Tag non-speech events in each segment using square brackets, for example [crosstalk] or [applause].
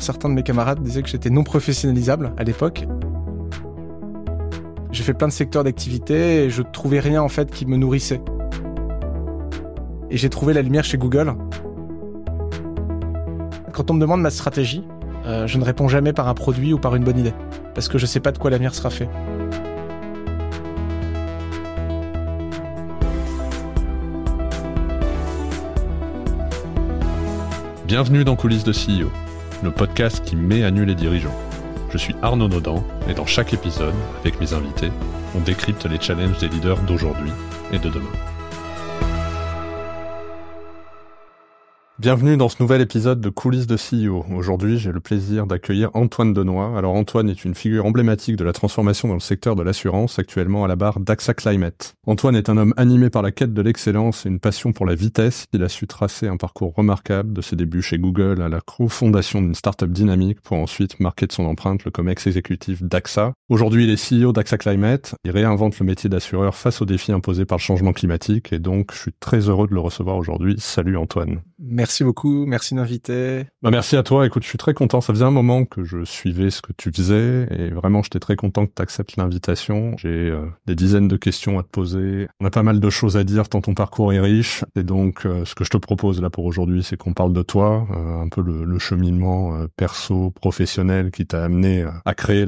Certains de mes camarades disaient que j'étais non professionnalisable à l'époque. J'ai fait plein de secteurs d'activité et je trouvais rien en fait qui me nourrissait. Et j'ai trouvé la lumière chez Google. Quand on me demande ma stratégie, euh, je ne réponds jamais par un produit ou par une bonne idée, parce que je sais pas de quoi l'avenir sera fait. Bienvenue dans Coulisses de CEO, le podcast qui met à nu les dirigeants. Je suis Arnaud Nodan et dans chaque épisode, avec mes invités, on décrypte les challenges des leaders d'aujourd'hui et de demain. Bienvenue dans ce nouvel épisode de Coulisses de CEO. Aujourd'hui, j'ai le plaisir d'accueillir Antoine Denoy. Alors Antoine est une figure emblématique de la transformation dans le secteur de l'assurance, actuellement à la barre d'AXA Climate. Antoine est un homme animé par la quête de l'excellence et une passion pour la vitesse. Il a su tracer un parcours remarquable de ses débuts chez Google à la co-fondation d'une startup dynamique pour ensuite marquer de son empreinte le comex exécutif d'AXA. Aujourd'hui, il est CEO d'AXA Climate. Il réinvente le métier d'assureur face aux défis imposés par le changement climatique et donc je suis très heureux de le recevoir aujourd'hui. Salut Antoine. Merci beaucoup, merci d'inviter. Bah merci à toi. Écoute, je suis très content. Ça faisait un moment que je suivais ce que tu faisais et vraiment, j'étais très content que tu acceptes l'invitation. J'ai euh, des dizaines de questions à te poser. On a pas mal de choses à dire tant ton parcours est riche. Et donc, euh, ce que je te propose là pour aujourd'hui, c'est qu'on parle de toi, euh, un peu le, cheminement perso, professionnel qui t'a amené à créer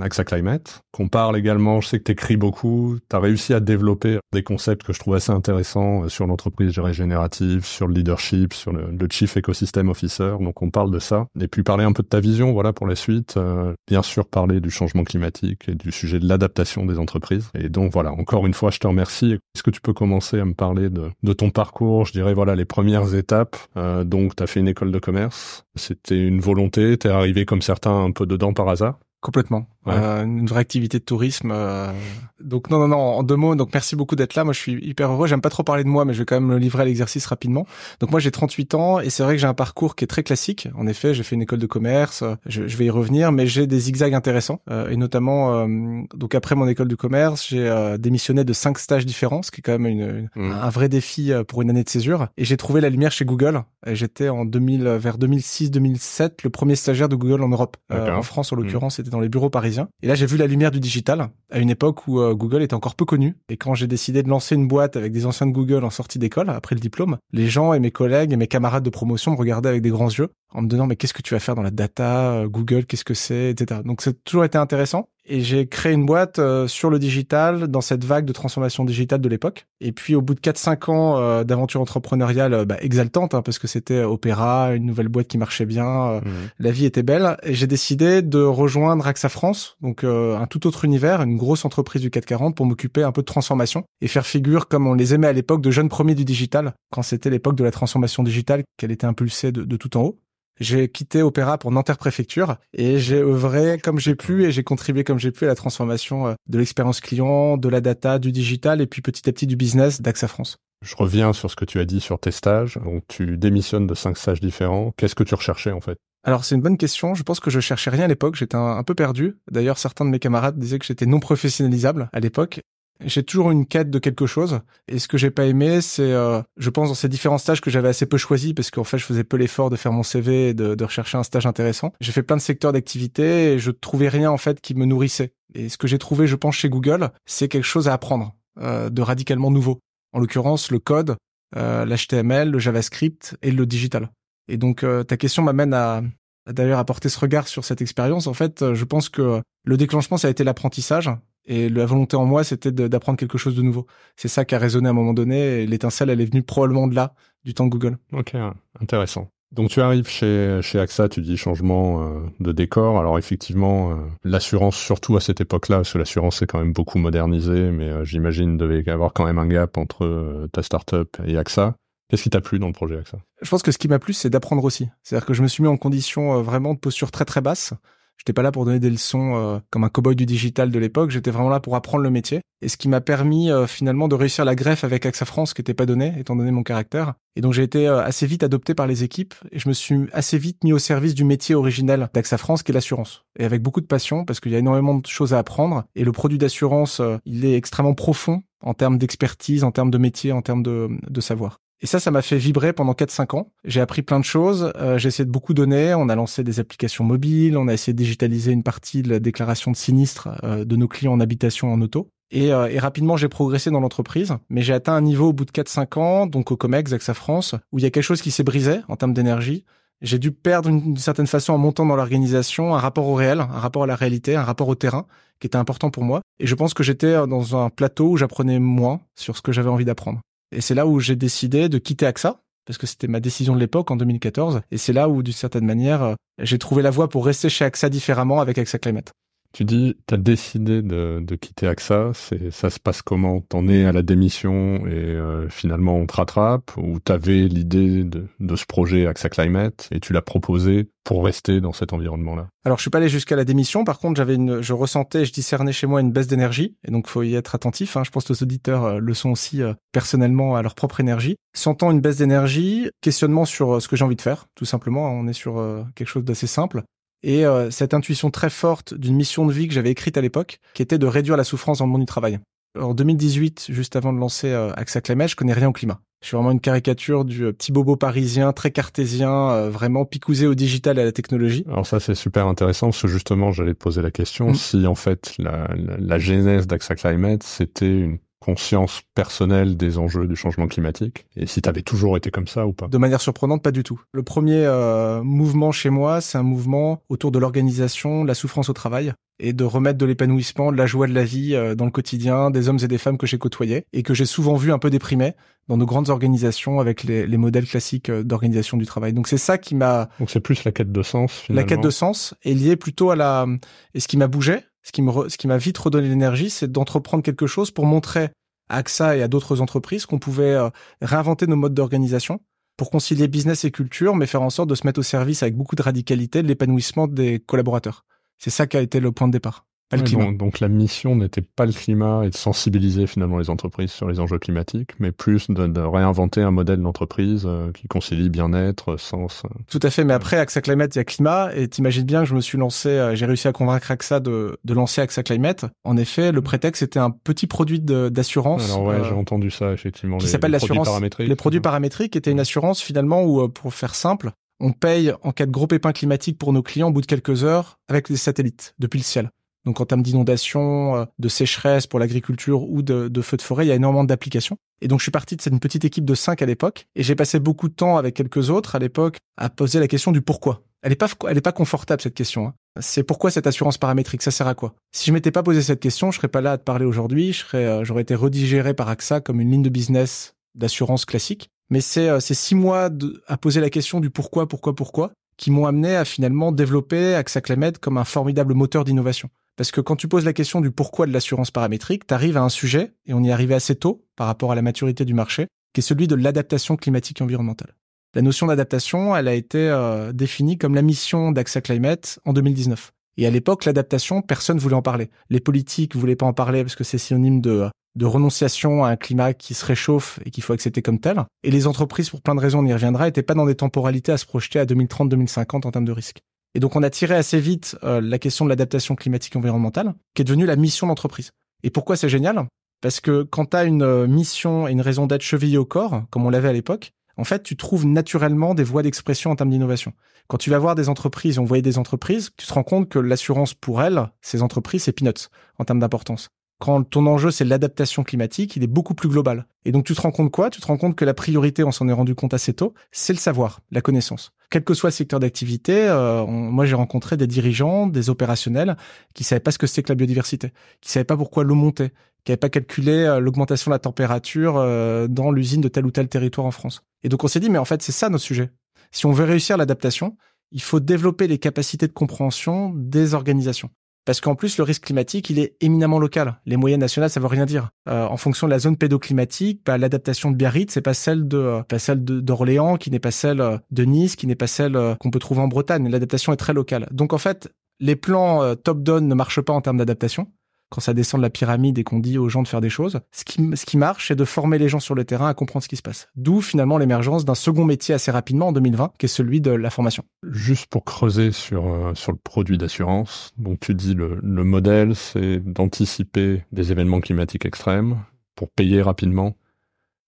AXA Climate. Qu'on parle également, je sais que tu écris beaucoup. Tu as réussi à développer des concepts que je trouve assez intéressants sur l'entreprise régénérative, sur le leadership, sur le, le Chief Ecosystem Officer. Donc on parle de ça. Et puis parler un peu de ta vision, voilà, pour la suite. Euh, bien sûr, parler du changement climatique et du sujet de l'adaptation des entreprises. Et donc voilà, encore une fois, je te remercie. Est-ce que tu peux commencer à me parler de, de ton parcours Je dirais, voilà, les premières étapes? Euh, donc, tu as fait une école de commerce. C'était une volonté. T'es arrivé comme certains un peu dedans par hasard? Complètement. Euh, une vraie activité de tourisme. Euh. Donc non, non, non, en deux mots, donc merci beaucoup d'être là. Moi, je suis hyper heureux. J'aime pas trop parler de moi, mais je vais quand même me livrer à l'exercice rapidement. Donc moi, j'ai 38 ans et c'est vrai que j'ai un parcours qui est très classique. En effet, j'ai fait une école de commerce, je, je vais y revenir, mais j'ai des zigzags intéressants. Euh, et notamment, euh, donc après mon école de commerce, j'ai euh, démissionné de cinq stages différents, ce qui est quand même une, mmh. un vrai défi pour une année de césure. Et j'ai trouvé la lumière chez Google. J'étais en 2000, vers 2006-2007, le premier stagiaire de Google en Europe. en France, en mmh. l'occurrence, c'était dans les bureaux parisiens. Et là, j'ai vu la lumière du digital à une époque où euh, Google était encore peu connu. Et quand j'ai décidé de lancer une boîte avec des anciens de Google en sortie d'école, après le diplôme, les gens et mes collègues et mes camarades de promotion me regardaient avec des grands yeux en me disant mais qu'est-ce que tu vas faire dans la data, euh, Google, qu'est-ce que c'est, etc. Donc c'est toujours été intéressant et j'ai créé une boîte euh, sur le digital dans cette vague de transformation digitale de l'époque. Et puis au bout de 4-5 ans euh, d'aventure entrepreneuriale euh, bah, exaltante, hein, parce que c'était Opéra, une nouvelle boîte qui marchait bien, mmh. la vie était belle, et j'ai décidé de rejoindre AXA France, donc un tout autre univers, une grosse entreprise du 440 pour m'occuper un peu de transformation et faire figure comme on les aimait à l'époque de jeunes premiers du digital, quand c'était l'époque de la transformation digitale qu'elle était impulsée de, de tout en haut. J'ai quitté Opéra pour Nanterre Préfecture et j'ai œuvré comme j'ai pu et j'ai contribué comme j'ai pu à la transformation euh, de l'expérience client, de la data, du digital et puis petit à petit du business d'AXA France. Je reviens sur ce que tu as dit sur tes stages. Donc tu démissionnes de cinq stages différents. Qu'est-ce que tu recherchais en fait? Alors c'est une bonne question. Je pense que je cherchais rien à l'époque. J'étais un, un, peu perdu. D'ailleurs, certains de mes camarades disaient que j'étais non professionnalisable à l'époque. J'ai toujours une quête de quelque chose. Et ce que j'ai pas aimé, c'est, euh, je pense, dans ces différents stages que j'avais assez peu choisis, parce qu'en fait, je faisais peu l'effort de faire mon CV et de, de rechercher un stage intéressant. J'ai fait plein de secteurs d'activité et je trouvais rien en fait qui me nourrissait. Et ce que j'ai trouvé, je pense, chez Google, c'est quelque chose à apprendre, euh, de radicalement nouveau. En l'occurrence, le code, euh, l'HTML, le JavaScript et le digital. Et donc, euh, ta question m'amène à, d'ailleurs à porter ce regard sur cette expérience. En fait, je pense que le déclenchement, ça a été l'apprentissage. Et la volonté en moi, c'était d'apprendre quelque chose de nouveau. C'est ça qui a résonné à un moment donné. Et l'étincelle, elle est venue probablement de là, du temps de Google. Ok, intéressant. Donc tu arrives chez, chez AXA, tu dis changement euh, de décor. Alors effectivement, euh, l'assurance, surtout à cette époque-là, parce que l'assurance est quand même beaucoup modernisée, mais euh, j'imagine devait y avoir quand même un gap entre ta startup et AXA. Qu'est-ce qui t'a plu dans le projet AXA? Je pense que ce qui m'a plu, c'est d'apprendre aussi. C'est-à-dire que je me suis mis en condition vraiment de posture très très basse. J'étais pas là pour donner des leçons euh, comme un cowboy du digital de l'époque. J'étais vraiment là pour apprendre le métier. Et ce qui m'a permis euh, finalement de réussir la greffe avec AXA France, qui n'était pas donné, étant donné mon caractère. Et donc j'ai été euh, assez vite adopté par les équipes et je me suis assez vite mis au service du métier originel d'AXA France, qui est l'assurance. Et avec beaucoup de passion, parce qu'il y a énormément de choses à apprendre. Et le produit d'assurance, il est extrêmement profond en termes d'expertise, en termes de métier, en termes de savoir. Et ça, ça m'a fait vibrer pendant 4-5 ans. J'ai appris plein de choses. Euh, j'ai essayé de beaucoup donner. On a lancé des applications mobiles. On a essayé de digitaliser une partie de la déclaration de sinistre euh, de nos clients en habitation en auto. Et, euh, et rapidement, j'ai progressé dans l'entreprise. Mais j'ai atteint un niveau au bout de 4-5 ans, donc au COMEX, AXA France, où il y a quelque chose qui s'est brisé en termes d'énergie. J'ai dû perdre d'une certaine façon en montant dans l'organisation un rapport au réel, un rapport à la réalité, un rapport au terrain qui était important pour moi. Et je pense que j'étais dans un plateau où j'apprenais moins sur ce que j'avais envie d'apprendre. Et c'est là où j'ai décidé de quitter AXA, parce que c'était ma décision de l'époque en 2014. Et c'est là où, d'une certaine manière, euh, j'ai trouvé la voie pour rester chez AXA différemment avec AXA Climate. Tu dis, tu as décidé de, quitter AXA, ça se passe comment? T'en es à la démission et euh, finalement on te rattrape? Ou t'avais l'idée de, ce projet AXA Climate et tu l'as proposé pour rester dans cet environnement-là? Alors je suis pas allé jusqu'à la démission, par contre j'avais je ressentais, je discernais chez moi une baisse d'énergie, et donc faut y être attentif. Hein. Je pense que les auditeurs euh, le sont aussi euh, personnellement à leur propre énergie. Sentant une baisse d'énergie, questionnement sur ce que j'ai envie de faire, tout simplement. On est sur quelque chose d'assez simple et euh, cette intuition très forte d'une mission de vie que j'avais écrite à l'époque, qui était de réduire la souffrance dans le monde du travail. En 2018, juste avant de lancer euh, AXA Climate, je connais rien au climat. Je suis vraiment une caricature du euh, petit bobo parisien, très cartésien, euh, vraiment picousé au digital et à la technologie. Alors ça, c'est super intéressant parce que justement, j'allais te poser la question mm. si en fait la, la, la genèse d'AXA Climate, c'était une conscience personnelle des enjeux du changement climatique et si tu avais toujours été comme ça ou pas De manière surprenante, pas du tout. Le premier euh, mouvement chez moi, c'est un mouvement autour de l'organisation, la souffrance au travail et de remettre de l'épanouissement, de la joie de la vie euh, dans le quotidien des hommes et des femmes que j'ai côtoyés et que j'ai souvent vu un peu déprimés dans nos grandes organisations avec les, les modèles classiques euh, d'organisation du travail. Donc c'est ça qui m'a... Donc c'est plus la quête de sens finalement. La quête de sens est liée plutôt à la... Et ce qui m'a bougé, ce qui me ce qui m'a vite redonné l'énergie, c'est d'entreprendre quelque chose pour montrer à AXA et à d'autres entreprises qu'on pouvait euh, réinventer nos modes d'organisation pour concilier business et culture, mais faire en sorte de se mettre au service avec beaucoup de radicalité de l'épanouissement des collaborateurs. C'est ça qui a été le point de départ donc, la mission n'était pas le climat et de sensibiliser finalement les entreprises sur les enjeux climatiques, mais plus de, réinventer un modèle d'entreprise euh, qui concilie bien-être, sens. Euh. Tout à fait, mais après AXA Climate, il y a climat, et t'imagines bien que je me suis lancé, euh, j'ai réussi à convaincre AXA de, de lancer AXA Climate. En effet, le prétexte était un petit produit d'assurance. Alors ouais, j'ai entendu ça effectivement. Qui s'appelle l'assurance. Les produits paramétriques étaient une assurance finalement où, pour faire simple, on paye en cas de gros pépin climatique pour nos clients au bout de quelques heures avec des satellites depuis le ciel. Donc en termes d'inondation, euh, de sécheresse pour l'agriculture ou de, de feux de forêt, il y a énormément d'applications. Et donc je suis parti de cette petite équipe de cinq à l'époque, et j'ai passé beaucoup de temps avec quelques autres à l'époque à poser la question du pourquoi. Elle est pas, elle pas confortable cette question. Hein. C'est pourquoi cette assurance paramétrique, ça sert à quoi? Si je m'étais pas posé cette question, je serais pas là à te parler aujourd'hui. Euh, j'aurais été redigéré par AXA comme une ligne de business d'assurance classique. Mais c'est euh, six mois à poser la question du pourquoi, pourquoi, pourquoi, qui m'ont amené à finalement développer AXA Climate comme un formidable moteur d'innovation. Parce que quand tu poses la question du pourquoi de l'assurance paramétrique, tu arrives à un sujet, et on y est arrivé assez tôt par rapport à la maturité du marché, qui est celui de l'adaptation climatique et environnementale. La notion d'adaptation, elle a été euh, définie comme la mission d'AXA Climate en 2019. Et à l'époque, l'adaptation, personne voulait en parler. Les politiques voulaient pas en parler parce que c'est synonyme de, de renonciation à un climat qui se réchauffe et qu'il faut accepter comme tel. Et les entreprises, pour plein de raisons, on y reviendra, étaient pas dans des temporalités à se projeter à 2030-2050 en termes de risque. Et donc on a tiré assez vite euh, la question de l'adaptation climatique environnementale, qui est devenue la mission d'entreprise. Et pourquoi c'est génial? Parce que quand tu as une euh, mission et une raison d'être chevillée au corps, comme on l'avait à l'époque, en fait, tu trouves naturellement des voies d'expression en termes d'innovation. Quand tu vas voir des entreprises, on voyait des entreprises, tu te rends compte que l'assurance pour elles, ces entreprises, c'est peanuts en termes d'importance quand ton enjeu c'est l'adaptation climatique, il est beaucoup plus global. Et donc tu te rends compte quoi? Tu te rends compte que la priorité, on s'en est rendu compte assez tôt, c'est le savoir, la connaissance. Quel que soit le secteur d'activité, euh, moi j'ai rencontré des dirigeants, des opérationnels qui savaient pas ce que c'était que la biodiversité, qui savaient pas pourquoi l'eau montait, qui n'avaient pas calculé euh, l'augmentation de la température euh, dans l'usine de tel ou tel territoire en France. Et donc on s'est dit mais en fait c'est ça notre sujet. Si on veut réussir l'adaptation, il faut développer les capacités de compréhension des organisations. Parce qu'en plus, le risque climatique, il est éminemment local. Les moyennes nationales, ça veut rien dire. Euh, en fonction de la zone pédoclimatique, bah, l'adaptation de Biarritz, c'est pas celle de, euh, pas celle d'Orléans, qui n'est pas celle euh, de Nice, qui n'est pas celle qu'on peut trouver en Bretagne. L'adaptation est très locale. Donc en fait, les plans top-down ne marchent pas en termes d'adaptation quand ça descend de la pyramide et qu'on dit aux gens de faire des choses. Ce qui, ce qui marche, c'est de former les gens sur le terrain à comprendre ce qui se passe. D'où finalement l'émergence d'un second métier assez rapidement en 2020, qui est celui de la formation. Juste pour creuser sur, euh, sur le produit d'assurance, donc tu dis le, le modèle, c'est d'anticiper des événements climatiques extrêmes pour payer rapidement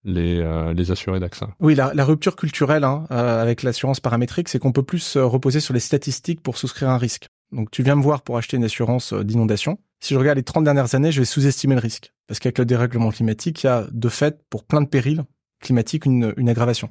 les, euh, les assurés d'AXA. Oui, la, la, rupture culturelle hein, euh, avec l'assurance paramétrique, c'est qu'on peut plus se reposer sur les statistiques pour souscrire un risque. Donc tu viens me voir pour acheter une assurance d'inondation. Si je regarde les 30 dernières années, je vais sous-estimer le risque. Parce qu'avec le dérèglement climatique, il y a de fait, pour plein de périls climatiques, une, aggravation.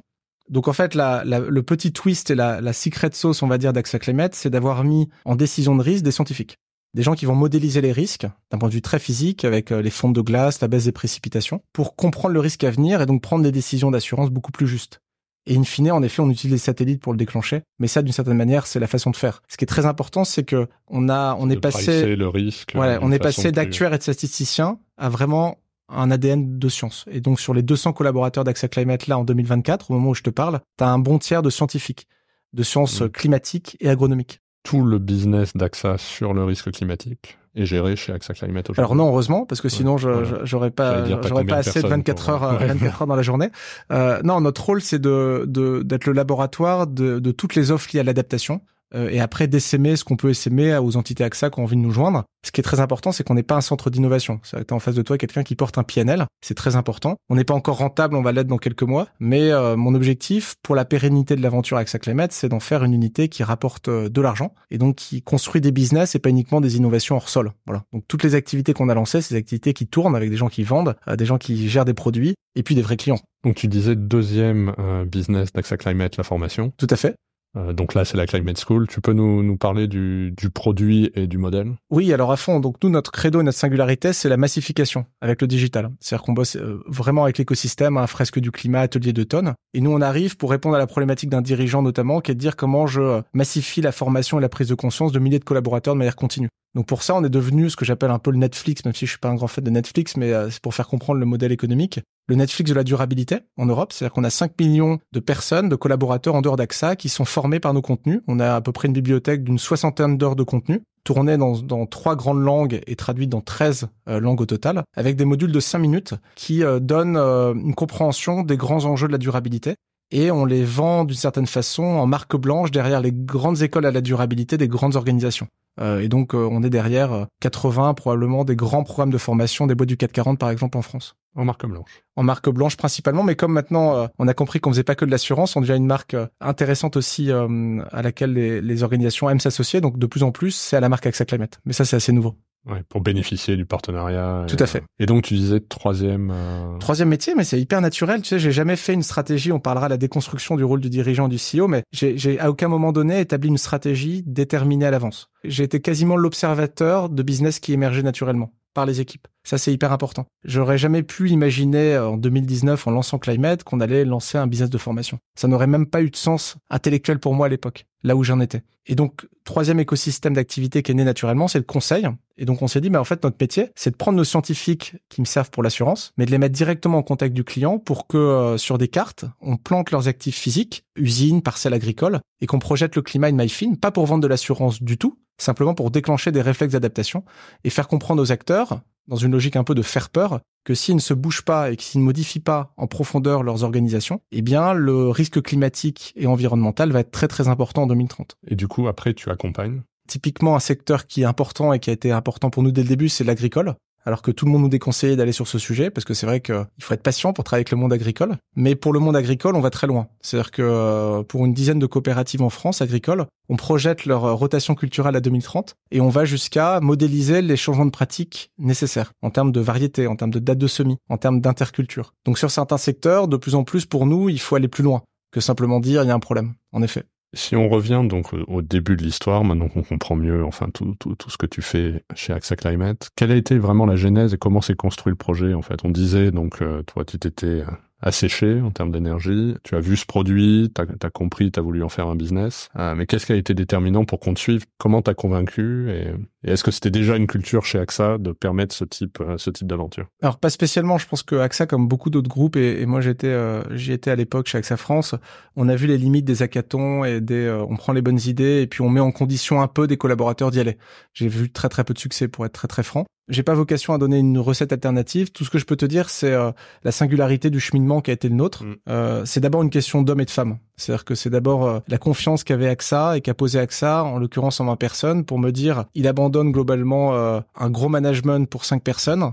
Donc en fait, le petit twist et la, la secret sauce, on va dire, d'AXA Climate, c'est d'avoir mis en décision de risque des scientifiques. Des gens qui vont modéliser les risques d'un point de vue très physique avec euh, les fonds de glace, la baisse des précipitations, pour comprendre le risque à venir et donc prendre des décisions d'assurance beaucoup plus justes. Et in fine, en effet, on utilise les satellites pour le déclencher. Mais ça, d'une certaine manière, c'est la façon de faire. Ce qui est très important, c'est que on a, on est passé, le risque. Voilà, on est passé d'actuaires et de statisticiens à vraiment un ADN de science. Et donc, sur les 200 collaborateurs d'AXA Climate là, en 2024, au moment où je te parle, tu as un bon tiers de scientifiques, de sciences mmh. climatiques et agronomiques. Tout le business d'AXA sur le risque climatique est géré chez AXA Climate Alors non, heureusement, parce que sinon, je j'aurais pas, j'aurais pas assez de 24 heures, 24 heures dans la journée. Euh, non, notre rôle, c'est de d'être le laboratoire de, de toutes les offres liées à l'adaptation. Euh, et après d'essaimer ce qu'on peut essaimer aux entités AXA qui ont envie de nous joindre. Ce qui est très important, c'est qu'on n'est pas un centre d'innovation. C'est que en face de toi quelqu'un qui porte un PNL, c'est très important. On n'est pas encore rentable, on va l'être dans quelques mois, mais euh, mon objectif pour la pérennité de l'aventure AXA Climate, c'est d'en faire une unité qui rapporte euh, de l'argent et donc qui construit des business et pas uniquement des innovations hors sol. Voilà. Donc toutes les activités qu'on a lancées, c'est des activités qui tournent avec des gens qui vendent, des gens qui gèrent des produits et puis des vrais clients. Donc tu disais deuxième business d'AXA Climate, la formation. Tout à fait. Euh, donc là, c'est la Climate School. Tu peux nous, parler du, du, produit et du modèle? Oui, alors à fond. Donc nous, notre credo et notre singularité, c'est la massification avec le digital. C'est-à-dire qu'on bosse euh, vraiment avec l'écosystème, un fresque du climat, atelier de tonnes. Et nous, on arrive pour répondre à la problématique d'un dirigeant notamment, qui est de dire comment je euh, massifie la formation et la prise de conscience de milliers de collaborateurs de manière continue. Donc pour ça, on est devenu ce que j'appelle un peu le Netflix, même si je suis pas un grand fan de Netflix, mais c'est pour faire comprendre le modèle économique le Netflix de la durabilité en Europe. C'est-à-dire qu'on a 5 millions de personnes, de collaborateurs en dehors d'AXA qui sont formés par nos contenus. On a à peu près une bibliothèque d'une soixantaine d'heures de contenu tournées dans, trois grandes langues et traduites dans 13 euh, langues au total, avec des modules de 5 minutes qui euh, donnent euh, une compréhension des grands enjeux de la durabilité. Et on les vend d'une certaine façon en marque blanche derrière les grandes écoles à la durabilité des grandes organisations. Euh, et donc, euh, on est derrière 80 euh, probablement des grands programmes de formation des boîtes du 440 par exemple en France. En marque blanche. En marque blanche principalement, mais comme maintenant on a compris qu'on faisait pas que de l'assurance, on devient une marque intéressante aussi à laquelle les, les organisations aiment s'associer. Donc de plus en plus, c'est à la marque AXA Climate. Mais ça, c'est assez nouveau. Ouais, pour bénéficier du partenariat. Tout à fait. Et donc tu disais troisième. Euh... Troisième métier, mais c'est hyper naturel. Tu sais, j'ai jamais fait une stratégie. On parlera de la déconstruction du rôle du dirigeant du CEO, mais j'ai à aucun moment donné établi une stratégie déterminée à l'avance. J'ai été quasiment l'observateur de business qui émergeait naturellement les équipes. Ça, c'est hyper important. J'aurais jamais pu imaginer euh, en 2019, en lançant Climate, qu'on allait lancer un business de formation. Ça n'aurait même pas eu de sens intellectuel pour moi à l'époque, là où j'en étais. Et donc, troisième écosystème d'activité qui est né naturellement, c'est le conseil. Et donc, on s'est dit, mais en fait, notre métier, c'est de prendre nos scientifiques qui me servent pour l'assurance, mais de les mettre directement en contact du client pour que, euh, sur des cartes, on plante leurs actifs physiques, usines, parcelles agricoles, et qu'on projette le climat in my fin, pas pour vendre de l'assurance du tout, simplement pour déclencher des réflexes d'adaptation et faire comprendre aux acteurs, dans une logique un peu de faire peur, que s'ils ne se bougent pas et s'ils ne modifient pas en profondeur leurs organisations, eh bien, le risque climatique et environnemental va être très très important en 2030. Et du coup, après, tu accompagnes? Typiquement, un secteur qui est important et qui a été important pour nous dès le début, c'est l'agricole alors que tout le monde nous déconseillait d'aller sur ce sujet, parce que c'est vrai qu'il faut être patient pour travailler avec le monde agricole. Mais pour le monde agricole, on va très loin. C'est-à-dire que euh, pour une dizaine de coopératives en France agricoles, on projette leur euh, rotation culturelle à 2030 et on va jusqu'à modéliser les changements de pratiques nécessaires en termes de variété, en termes de date de semis, en termes d'interculture. Donc sur certains secteurs, de plus en plus pour nous, il faut aller plus loin que simplement dire il y a un problème. En effet. Si on revient donc au début de l'histoire, maintenant qu'on comprend mieux enfin tout, tout, tout, ce que tu fais chez AXA Climate, quelle a été vraiment la genèse et comment s'est construit le projet en fait? On disait donc euh, toi tu t'étais asséché en termes d'énergie. Tu as vu ce produit, tu as, compris, tu as voulu en faire un business. Euh, mais qu'est-ce qui a été déterminant pour qu'on te suive? Comment t'as convaincu Et, est-ce que c'était déjà une culture chez AXA de permettre ce type, euh, ce type d'aventure? Alors pas spécialement. Je pense que AXA, comme beaucoup d'autres groupes, et, moi j'étais, euh, j'y étais à l'époque chez AXA France, on a vu les limites des hackathons et des, on prend les bonnes idées et puis on met en condition un peu des collaborateurs d'y aller. J'ai vu très très peu de succès pour être très très franc. J'ai pas vocation à donner une recette alternative. Tout ce que je peux te dire, c'est euh, la singularité du cheminement qui a été le nôtre. Mm. Euh, c'est d'abord une question d'homme et de femme. C'est-à-dire que c'est d'abord euh, la confiance qu'avait AXA et qu'a posé AXA, en l'occurrence en 20 personnes, pour me dire, il abandonne globalement un gros management pour cinq personnes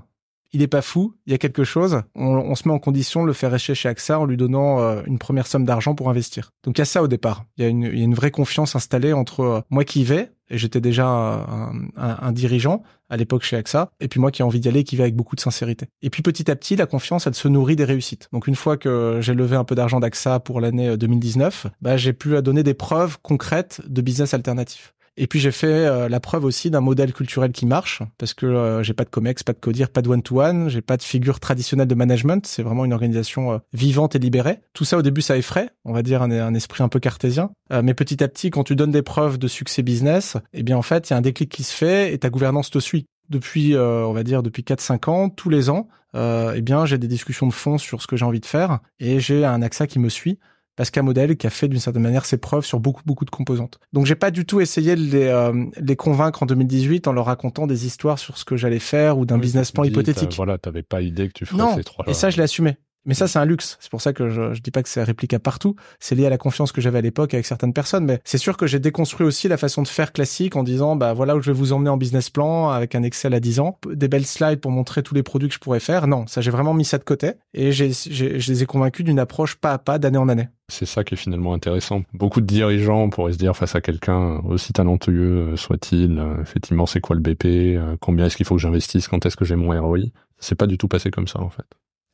il est pas fou, il y a quelque chose, on, se met en condition de le faire échec chez AXA en lui donnant euh, une première somme d'argent pour investir. Donc il y a ça au départ. Il y a une, il y a une vraie confiance installée entre euh, moi qui y vais, et j'étais déjà un, un, dirigeant à l'époque chez AXA, et puis moi qui ai envie d'y aller, qui va avec beaucoup de sincérité. Et puis petit à petit, la confiance, elle se nourrit des réussites. Donc une fois que j'ai levé un peu d'argent d'AXA pour l'année 2019, bah, j'ai pu donner des preuves concrètes de business alternatif. Et puis j'ai fait euh, la preuve aussi d'un modèle culturel qui marche, parce que euh, j'ai pas de comex, pas de codir, pas de one-to-one, j'ai pas de figure traditionnelle de management, c'est vraiment une organisation euh, vivante et libérée. Tout ça au début ça effraie, on va dire un, esprit un peu cartésien, mais petit à petit quand tu donnes des preuves de succès business, eh bien en fait il y a un déclic qui se fait et ta gouvernance te suit. Depuis, on va dire depuis 4-5 ans, tous les ans, eh bien j'ai des discussions de fond sur ce que j'ai envie de faire et j'ai un AXA qui me suit parce qu'un modèle qui a fait d'une certaine manière ses preuves sur beaucoup beaucoup de composantes. Donc j'ai pas du tout essayé de les, euh, les convaincre en 2018 en leur racontant des histoires sur ce que j'allais faire ou d'un business plan hypothétique. Voilà, t'avais pas idée que tu ferais non, ces trois. Et ça je l'ai assumé. Mais ça, c'est un luxe. C'est pour ça que je, je dis pas que c'est réplicable partout. C'est lié à la confiance que j'avais à l'époque avec certaines personnes. Mais c'est sûr que j'ai déconstruit aussi la façon de faire classique en disant, bah voilà où je vais vous emmener en business plan avec un Excel à 10 ans, des belles slides pour montrer tous les produits que je pourrais faire. Non, ça j'ai vraiment mis ça de côté et je les ai convaincus d'une approche pas à pas, d'année en année. C'est ça qui est finalement intéressant. Beaucoup de dirigeants pourraient se dire face à quelqu'un aussi talentueux euh, soit-il, euh, effectivement c'est quoi le BP, euh, combien est-ce qu'il faut que j'investisse, quand est-ce que j'ai mon ROI. C'est pas du tout passé comme ça en fait.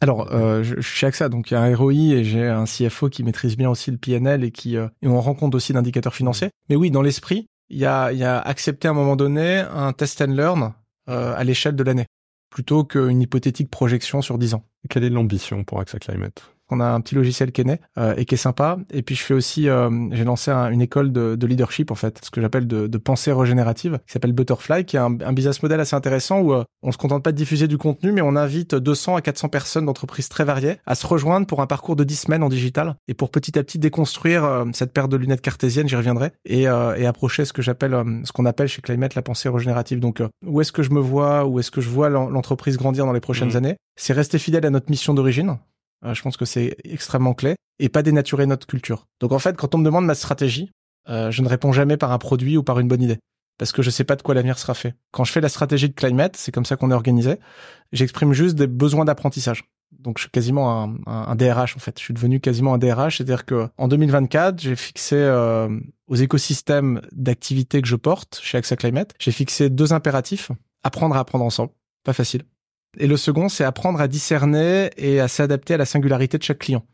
Alors, euh, je, suis AXA, donc il y a un ROI et j'ai un CFO qui maîtrise bien aussi le PNL et qui euh, on rend compte aussi d'indicateurs financiers. Mais oui, dans l'esprit, il y a, y a accepté à un moment donné un test and learn euh, à l'échelle de l'année, plutôt qu'une hypothétique projection sur 10 ans. Quelle est l'ambition pour AXA Climate? On a un petit logiciel qui est né euh, et qui est sympa. Et puis je fais aussi, euh, j'ai lancé une école de, de, leadership en fait, ce que j'appelle de, de, pensée régénérative, qui s'appelle Butterfly, qui est un, un, business model assez intéressant où euh, on se contente pas de diffuser du contenu, mais on invite 200 à 400 personnes d'entreprises très variées à se rejoindre pour un parcours de 10 semaines en digital et pour petit à petit déconstruire euh, cette paire de lunettes cartésiennes, j'y reviendrai, et, et approcher ce que j'appelle, ce qu'on appelle chez Climate la pensée régénérative. Donc où est-ce que je me vois, où est-ce que je vois l'entreprise grandir dans les prochaines mmh. années? C'est rester fidèle à notre mission d'origine, je pense que c'est extrêmement clé et pas dénaturer notre culture. Donc en fait, quand on me demande ma stratégie, euh, je ne réponds jamais par un produit ou par une bonne idée parce que je sais pas de quoi l'avenir sera fait. Quand je fais la stratégie de climate, c'est comme ça qu'on est organisé. J'exprime juste des besoins d'apprentissage. Donc je suis quasiment un, un, DRH en fait. Je suis devenu quasiment un DRH, c'est-à-dire que en 2024, j'ai fixé euh, aux écosystèmes d'activités que je porte chez AXA Climate, j'ai fixé deux impératifs apprendre à apprendre ensemble, pas facile. Et le second, c'est apprendre à discerner et à s'adapter à la singularité de chaque client.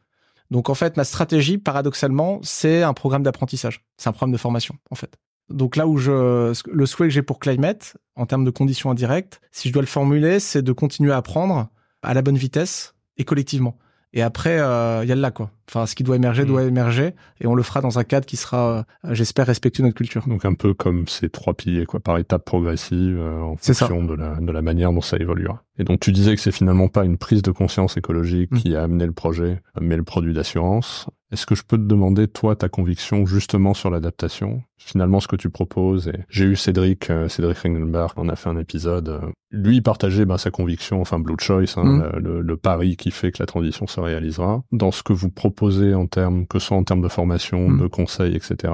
Donc en fait, ma stratégie, paradoxalement, c'est un programme d'apprentissage. C'est un programme de formation, en fait. Donc là où je, le souhait que j'ai pour Climate, en termes de conditions indirectes, si je dois le formuler, c'est de continuer à apprendre à la bonne vitesse et collectivement. Et après, euh, il y a le là, quoi. Enfin, ce qui doit émerger doit mm. émerger, et on le fera dans un cadre qui sera, euh, j'espère, respectueux de notre culture. Donc un peu comme ces trois piliers, quoi, par étapes progressives, euh, en fonction de la, de la manière dont ça évoluera. Et donc tu disais que c'est finalement pas une prise de conscience écologique mm. qui a amené le projet, mais le produit d'assurance. Est-ce que je peux te demander, toi, ta conviction justement sur l'adaptation? Finalement, ce que tu proposes, et j'ai eu Cédric, euh, Cédric Ringelbach, on a fait un épisode, euh, lui, partageait ben, sa conviction, enfin Blue Choice, hein, mm. le, le, pari qui fait que la transition se réalisera. Dans ce que vous proposez en termes, que ce soit en termes de formation, mm. de conseils, etc.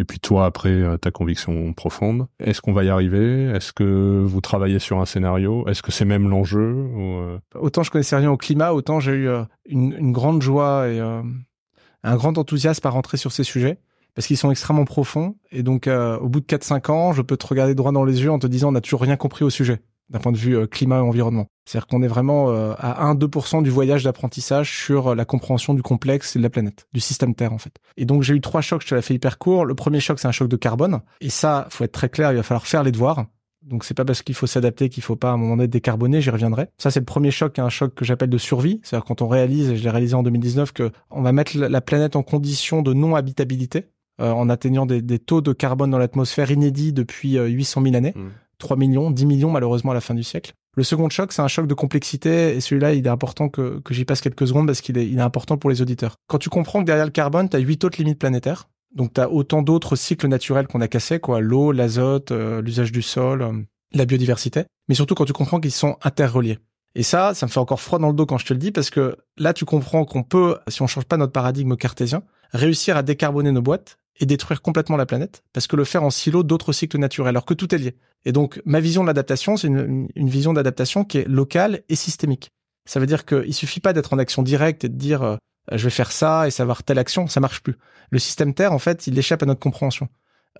Et puis toi, après, euh, ta conviction profonde. Est-ce qu'on va y arriver? Est-ce que vous travaillez sur un scénario? Est-ce que c'est même l'enjeu Autant je connaissais rien au climat, autant j'ai eu une, une, grande joie et un grand enthousiasme à rentrer sur ces sujets parce qu'ils sont extrêmement profonds. Et donc, euh, au bout de 4-5 ans, je peux te regarder droit dans les yeux en te disant on n'a toujours rien compris au sujet d'un point de vue euh, climat et environnement. C'est-à-dire qu'on est vraiment euh, à 1-2% du voyage d'apprentissage sur la compréhension du complexe et de la planète, du système Terre en fait. Et donc j'ai eu trois chocs, je te l'ai fait hyper court. Le premier choc, c'est un choc de carbone. Et ça, faut être très clair, il va falloir faire les devoirs. Donc c'est pas parce qu'il faut s'adapter qu'il faut pas à un moment donné décarboner, j'y reviendrai. Ça c'est le premier choc, un choc que j'appelle de survie, c'est-à-dire quand on réalise, et je l'ai réalisé en 2019, que on va mettre la planète en condition de non-habitabilité euh, en atteignant des, des, taux de carbone dans l'atmosphère inédits depuis 800 euh, 000 années, 3 mmh. millions, 10 millions malheureusement à la fin du siècle. Le second choc, c'est un choc de complexité, et celui-là, il est important que, que j'y passe quelques secondes parce qu'il est, il est important pour les auditeurs. Quand tu comprends que derrière le carbone, tu as huit autres limites planétaires, donc tu as autant d'autres cycles naturels qu'on a cassés, quoi, l'eau, l'azote, euh, l'usage du sol, la biodiversité, mais surtout quand tu comprends qu'ils sont interreliés. Et ça, ça me fait encore froid dans le dos quand je te le dis, parce que là, tu comprends qu'on peut, si on change pas notre paradigme cartésien, réussir à décarboner nos boîtes et détruire complètement la planète, parce que le faire en silo d'autres cycles naturels, alors que tout est lié. Et donc, ma vision de l'adaptation, c'est une, vision d'adaptation qui est locale et systémique. Ça veut dire qu'il suffit pas d'être en action directe et de dire euh, je vais faire ça et savoir telle action, ça marche plus. Le système Terre, en fait, il échappe à notre compréhension.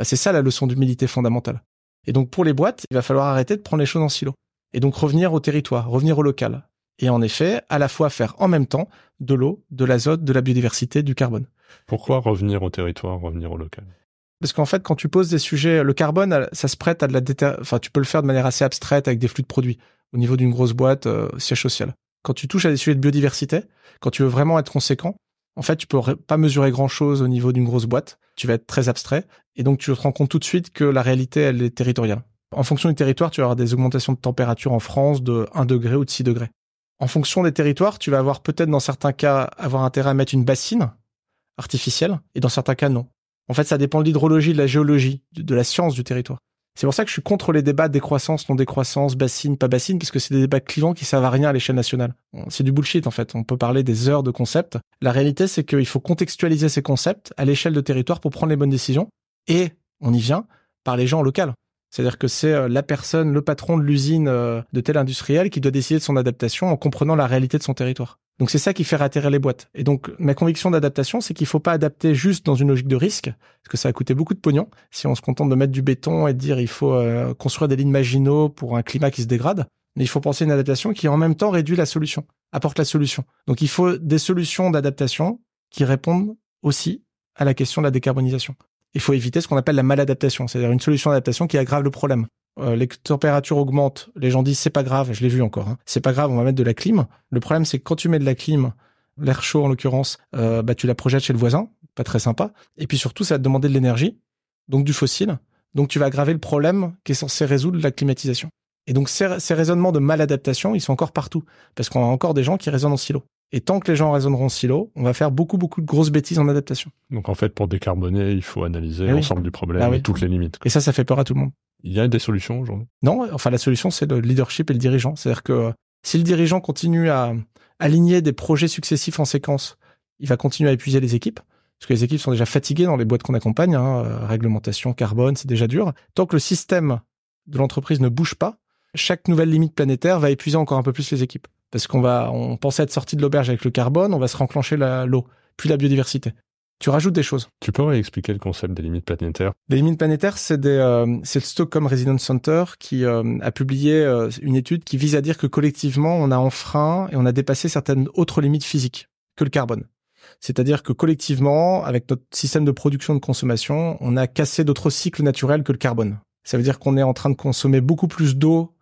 Euh, c'est ça la leçon d'humilité fondamentale. Et donc, pour les boîtes, il va falloir arrêter de prendre les choses en silo. Et donc, revenir au territoire, revenir au local. Et en effet, à la fois faire en même temps de l'eau, de l'azote, de la biodiversité, du carbone. Pourquoi revenir au territoire, revenir au local? Parce qu'en fait, quand tu poses des sujets, le carbone, ça se prête à de la déter... enfin, tu peux le faire de manière assez abstraite avec des flux de produits au niveau d'une grosse boîte euh, siège social. Quand tu touches à des sujets de biodiversité, quand tu veux vraiment être conséquent, en fait, tu peux pas mesurer grand chose au niveau d'une grosse boîte. Tu vas être très abstrait. Et donc, tu te rends compte tout de suite que la réalité, elle est territoriale. En fonction du territoire, tu vas avoir des augmentations de température en France de 1 degré ou de 6 degrés. En fonction des territoires, tu vas avoir peut-être dans certains cas avoir intérêt à mettre une bassine artificielle et dans certains cas non. En fait, ça dépend de l'hydrologie, de la géologie, de la science du territoire. C'est pour ça que je suis contre les débats décroissance, non décroissance, bassine, pas bassine, puisque c'est des débats clivants qui servent à rien à l'échelle nationale. C'est du bullshit en fait. On peut parler des heures de concepts. La réalité, c'est qu'il faut contextualiser ces concepts à l'échelle de territoire pour prendre les bonnes décisions. Et on y vient par les gens locaux. C'est-à-dire que c'est euh, la personne, le patron de l'usine euh, de tel industriel qui doit décider de son adaptation en comprenant la réalité de son territoire. Donc c'est ça qui fait atterrir les boîtes. Et donc ma conviction d'adaptation, c'est qu'il faut pas adapter juste dans une logique de risque, parce que ça a coûté beaucoup de pognon. Si on se contente de mettre du béton et de dire il faut euh, construire des lignes Maginot pour un climat qui se dégrade, mais il faut penser une adaptation qui en même temps réduit la solution, apporte la solution. Donc il faut des solutions d'adaptation qui répondent aussi à la question de la décarbonisation il faut éviter ce qu'on appelle la maladaptation, c'est-à-dire une solution d'adaptation qui aggrave le problème. Euh, les températures augmentent, les gens disent c'est pas grave, je l'ai vu encore, hein. c'est pas grave, on va mettre de la clim. Le problème c'est que quand tu mets de la clim, l'air chaud en l'occurrence, euh, bah tu la projettes chez le voisin, pas très sympa. Et puis surtout ça va te demander de l'énergie, donc du fossile, donc tu vas aggraver le problème qui est censé résoudre la climatisation. Et donc ces, ces raisonnements de maladaptation, ils sont encore partout, parce qu'on a encore des gens qui raisonnent en silo. Et tant que les gens raisonneront silo, on va faire beaucoup, beaucoup de grosses bêtises en adaptation. Donc en fait, pour décarboner, il faut analyser eh l'ensemble du problème ah et toutes les limites. Et ça, ça fait peur à tout le monde. Il y a des solutions aujourd'hui? Non, enfin la solution, c'est le leadership et le dirigeant. C'est-à-dire que si le dirigeant continue à aligner des projets successifs en séquence, il va continuer à épuiser les équipes. Parce que les équipes sont déjà fatiguées dans les boîtes qu'on accompagne. Hein, euh, réglementation, carbone, c'est déjà dur. Tant que le système de l'entreprise ne bouge pas, chaque nouvelle limite planétaire va épuiser encore un peu plus les équipes parce qu'on va, on pensait être sorti de l'auberge avec le carbone, on va se renclencher l'eau, puis la biodiversité. Tu rajoutes des choses. Tu pourrais expliquer le concept des limites planétaires? Les limites planétaires, c'est euh, le Stockholm Residence Center qui euh, a publié euh, une étude qui vise à dire que collectivement, on a enfreint et on a dépassé certaines autres limites physiques que le carbone. C'est-à-dire que collectivement, avec notre système de production et de consommation, on a cassé d'autres cycles naturels que le carbone. Ça veut dire qu'on est en train de consommer beaucoup plus d'eau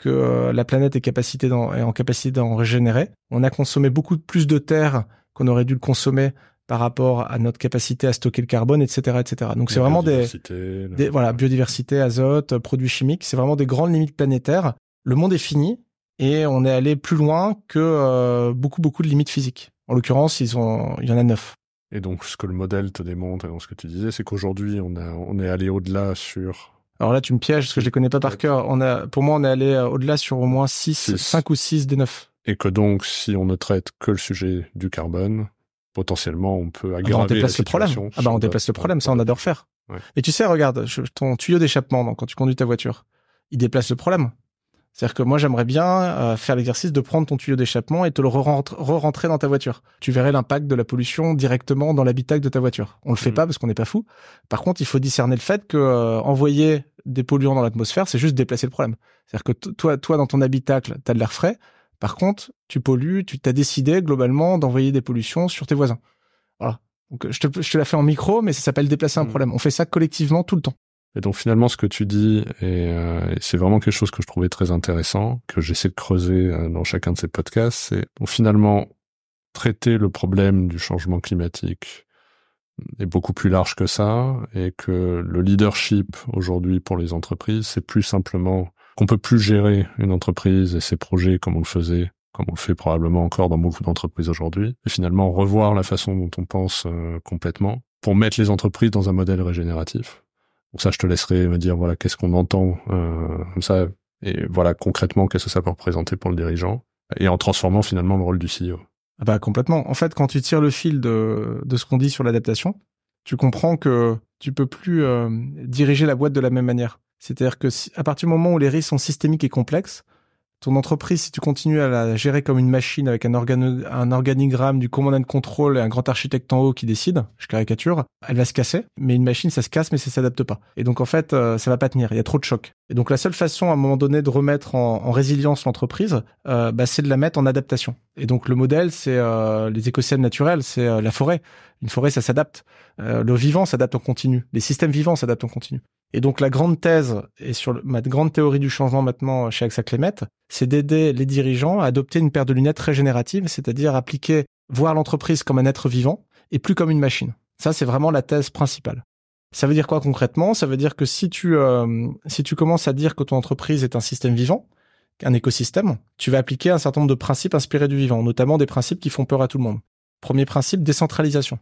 que euh, la planète est, capacité est en capacité d'en régénérer. On a consommé beaucoup plus de terre qu'on aurait dû le consommer par rapport à notre capacité à stocker le carbone, etc., etc. Donc c'est vraiment des, des voilà biodiversité, azote, produits chimiques. C'est vraiment des grandes limites planétaires. Le monde est fini et on est allé plus loin que euh, beaucoup beaucoup de limites physiques. En l'occurrence, ils ont, il y en a neuf. Et donc ce que le modèle te démontre et dans ce que tu disais, c'est qu'aujourd'hui on a on est allé au-delà sur alors là, tu me pièges parce que je les connais pas par cœur. On a, pour moi, on est allé euh, au-delà sur au moins 6, 5 ou 6 des 9. Et que donc, si on ne traite que le sujet du carbone, potentiellement, on peut aggraver ah bah on déplace le problème. Ah bah on déplace le problème, ça on adore faire. Ouais. Mais tu sais, regarde, ton tuyau d'échappement quand tu conduis ta voiture, il déplace le problème. C'est-à-dire que moi, j'aimerais bien euh, faire l'exercice de prendre ton tuyau d'échappement et te le re-rentrer dans ta voiture. Tu verrais l'impact de la pollution directement dans l'habitacle de ta voiture. On le fait mmh. pas parce qu'on n'est pas fou. Par contre, il faut discerner le fait que euh, envoyer des polluants dans l'atmosphère, c'est juste déplacer le problème. C'est-à-dire que toi, toi, dans ton habitacle, tu as de l'air frais. Par contre, tu pollues, tu t'as décidé globalement d'envoyer des pollutions sur tes voisins. Voilà. Donc, je te, je te la fais en micro, mais ça s'appelle déplacer un mmh. problème. On fait ça collectivement tout le temps. Et donc finalement, ce que tu dis, euh, et, c'est vraiment quelque chose que je trouvais très intéressant, que j'essaie de creuser euh, dans chacun de ces podcasts, c'est finalement traiter le problème du changement climatique est beaucoup plus large que ça, et que le leadership aujourd'hui pour les entreprises, c'est plus simplement qu'on peut plus gérer une entreprise et ses projets comme on le faisait, comme on le fait probablement encore dans beaucoup d'entreprises aujourd'hui, et finalement revoir la façon dont on pense euh, complètement pour mettre les entreprises dans un modèle régénératif donc ça, je te laisserai me dire voilà qu'est-ce qu'on entend euh, comme ça et voilà concrètement qu'est-ce que ça peut représenter pour le dirigeant et en transformant finalement le rôle du CEO. Ah bah complètement. En fait, quand tu tires le fil de, de ce qu'on dit sur l'adaptation, tu comprends que tu peux plus euh, diriger la boîte de la même manière. C'est-à-dire que à partir du moment où les risques sont systémiques et complexes, ton entreprise, si tu continues à la gérer comme une machine avec un, un organigramme du commandant de contrôle et un grand architecte en haut qui décide, je caricature, elle va se casser. Mais une machine, ça se casse, mais ça s'adapte pas. Et donc en fait, euh, ça va pas tenir. Il y a trop de chocs. Et donc la seule façon à un moment donné de remettre en, résilience l'entreprise, euh, bah, c'est de la mettre en adaptation. Et donc le modèle, c'est euh, les écosystèmes naturels, c'est la forêt. Une forêt, ça s'adapte. le vivant s'adapte en continu. Les systèmes vivants s'adaptent en continu. Et donc la grande thèse, et sur ma grande théorie du changement maintenant chez AXA Clémet, c'est d'aider les dirigeants à adopter une paire de lunettes régénératives, c'est-à-dire appliquer, voir l'entreprise comme un être vivant et plus comme une machine. Ça, c'est vraiment la thèse principale. Ça veut dire quoi concrètement? Ça veut dire que si tu euh, si tu commences à dire que ton entreprise est un système vivant, un écosystème, tu vas appliquer un certain nombre de principes inspirés du vivant, notamment des principes qui font peur à tout le monde. Premier principe, décentralisation.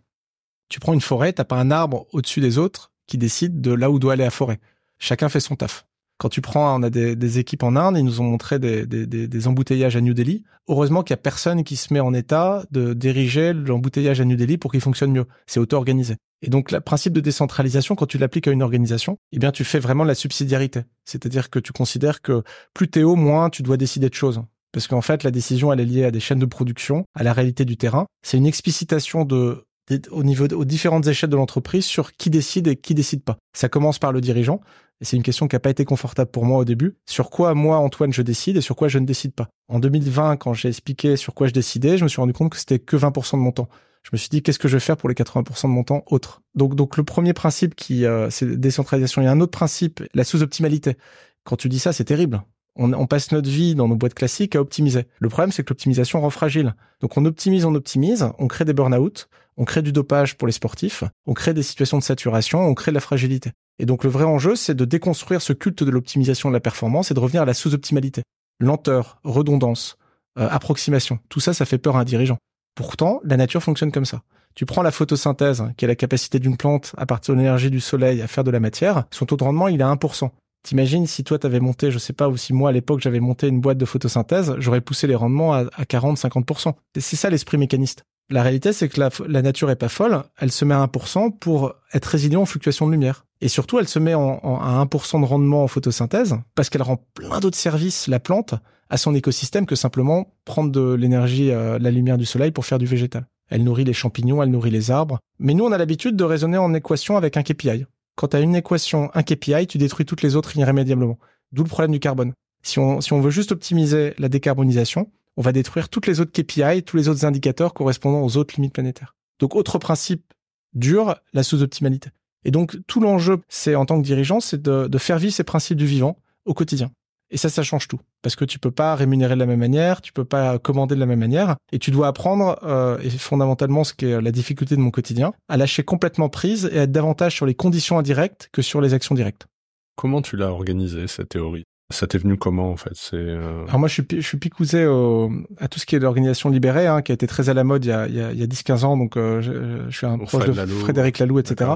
Tu prends une forêt, t'as pas un arbre au-dessus des autres qui décide de là où doit aller la forêt. Chacun fait son taf. Quand tu prends, on a des, équipes en Inde, ils nous ont montré des, embouteillages à New Delhi. Heureusement qu'il y a personne qui se met en état de diriger l'embouteillage à New Delhi pour qu'il fonctionne mieux. C'est auto-organisé. Et donc, le principe de décentralisation, quand tu l'appliques à une organisation, eh bien, tu fais vraiment la subsidiarité. C'est-à-dire que tu considères que plus t'es haut, moins tu dois décider de choses. Parce qu'en fait, la décision, elle est liée à des chaînes de production, à la réalité du terrain. C'est une explicitation de au niveau aux différentes échelles de l'entreprise sur qui décide et qui décide pas. Ça commence par le dirigeant et c'est une question qui n'a pas été confortable pour moi au début. Sur quoi moi Antoine je décide et sur quoi je ne décide pas? En 2020 quand j'ai expliqué sur quoi je décidais, je me suis rendu compte que c'était que 20% de mon temps. Je me suis dit qu'est-ce que je vais faire pour les 80% de mon temps autre. Donc donc le premier principe qui euh, c'est décentralisation. Il y a un autre principe, la sous-optimalité. Quand tu dis ça, c'est terrible. On, on, passe notre vie dans nos boîtes classiques à optimiser. Le problème, c'est que l'optimisation rend fragile. Donc on optimise, on optimise, on crée des burn-out, on crée du dopage pour les sportifs, on crée des situations de saturation, on crée de la fragilité. Et donc le vrai enjeu, c'est de déconstruire ce culte de l'optimisation de la performance et de revenir à la sous-optimalité. Lenteur, redondance, euh, approximation, tout ça, ça fait peur à un dirigeant. Pourtant, la nature fonctionne comme ça. Tu prends la photosynthèse, qui est la capacité d'une plante à partir de l'énergie du soleil à faire de la matière, son taux de rendement, il est à 1%. T'imagines si toi t'avais monté, je sais pas, ou si moi à l'époque j'avais monté une boîte de photosynthèse, j'aurais poussé les rendements à, à 40-50%. Et c'est ça l'esprit mécaniste. La réalité, c'est que la, nature est pas folle. Elle se met à 1% pour être résilient aux fluctuations de lumière. Et surtout, elle se met à 1% de rendement en photosynthèse parce qu'elle rend plein d'autres services, la plante, à son écosystème que simplement prendre de l'énergie, euh, la lumière du soleil pour faire du végétal. Elle nourrit les champignons, elle nourrit les arbres. Mais nous, on a l'habitude de raisonner en équation avec un KPI. Quand tu as une équation, un KPI, tu détruis toutes les autres irrémédiablement. D'où le problème du carbone. Si on, si on veut juste optimiser la décarbonisation, on va détruire toutes les autres KPI, tous les autres indicateurs correspondant aux autres limites planétaires. Donc, autre principe dur, la sous-optimalité. Et donc, tout l'enjeu, c'est en tant que dirigeant, c'est de, faire vivre ces principes du vivant au quotidien. Et ça, ça change tout. Parce que tu peux pas rémunérer de la même manière, tu peux pas commander de la même manière, et tu dois apprendre, euh, et fondamentalement ce qui est la difficulté de mon quotidien, à lâcher complètement prise et être davantage sur les conditions indirectes que sur les actions directes. Comment tu l'as organisé, cette théorie? Ça t'est venu comment en fait? C'est euh... alors moi je suis je suis picousé au, à tout ce qui est l'organisation libérée, hein, qui a été très à la mode il y a il y a, il y a 10-15 ans, donc euh, je, je, suis un proche de Frédéric Laloux, etc.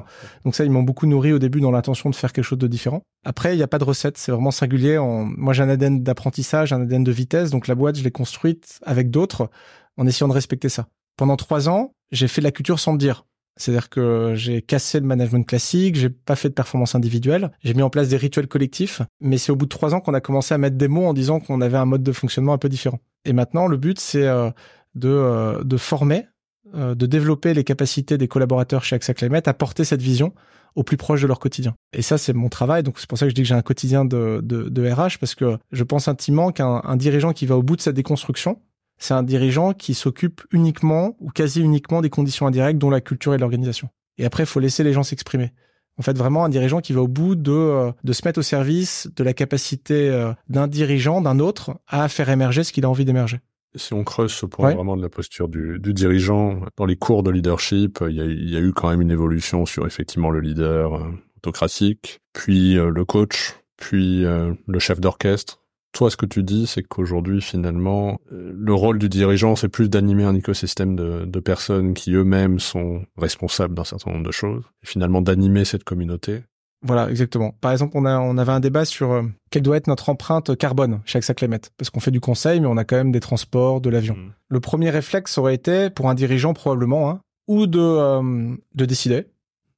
Donc ça ils m'ont beaucoup nourri au début dans l'intention de faire quelque chose de différent. Après il y a pas de recette, c'est vraiment singulier. En... Moi j'ai un ADN d'apprentissage, un ADN de vitesse, donc la boîte je l'ai construite avec d'autres en essayant de respecter ça. Pendant trois ans j'ai fait de la culture sans me dire. C'est-à-dire que j'ai cassé le management classique, j'ai pas fait de performance individuelle, j'ai mis en place des rituels collectifs, mais c'est au bout de trois ans qu'on a commencé à mettre des mots en disant qu'on avait un mode de fonctionnement un peu différent. Et maintenant, le but, c'est euh, de, euh, de former, euh, de développer les capacités des collaborateurs chez AXA Climate à porter cette vision au plus proche de leur quotidien. Et ça, c'est mon travail. Donc, c'est pour ça que je dis que j'ai un quotidien de, RH, parce que je pense intimement qu'un dirigeant qui va au bout de cette déconstruction, c'est un dirigeant qui s'occupe uniquement ou quasi uniquement des conditions indirectes dont la culture et l'organisation. Et après, il faut laisser les gens s'exprimer. En fait, vraiment un dirigeant qui va au bout de, euh, de se mettre au service de la capacité euh, d'un dirigeant, d'un autre, à faire émerger ce qu'il a envie d'émerger. Si on creuse ce point vraiment de la posture du, du, dirigeant, dans les cours de leadership, il y, a, il y, a, eu quand même une évolution sur effectivement le leader euh, autocratique, puis le coach, puis le chef d'orchestre, toi, ce que tu dis, c'est qu'aujourd'hui, finalement, euh, le rôle du dirigeant, c'est plus d'animer un écosystème de, de personnes qui eux-mêmes sont responsables d'un certain nombre de choses, et finalement d'animer cette communauté. Voilà, exactement. Par exemple, on, a, on avait un débat sur euh, quelle doit être notre empreinte carbone chez AXA parce qu'on fait du conseil, mais on a quand même des transports, de l'avion. Mmh. Le premier réflexe aurait été, pour un dirigeant probablement, hein, ou de, euh, de décider,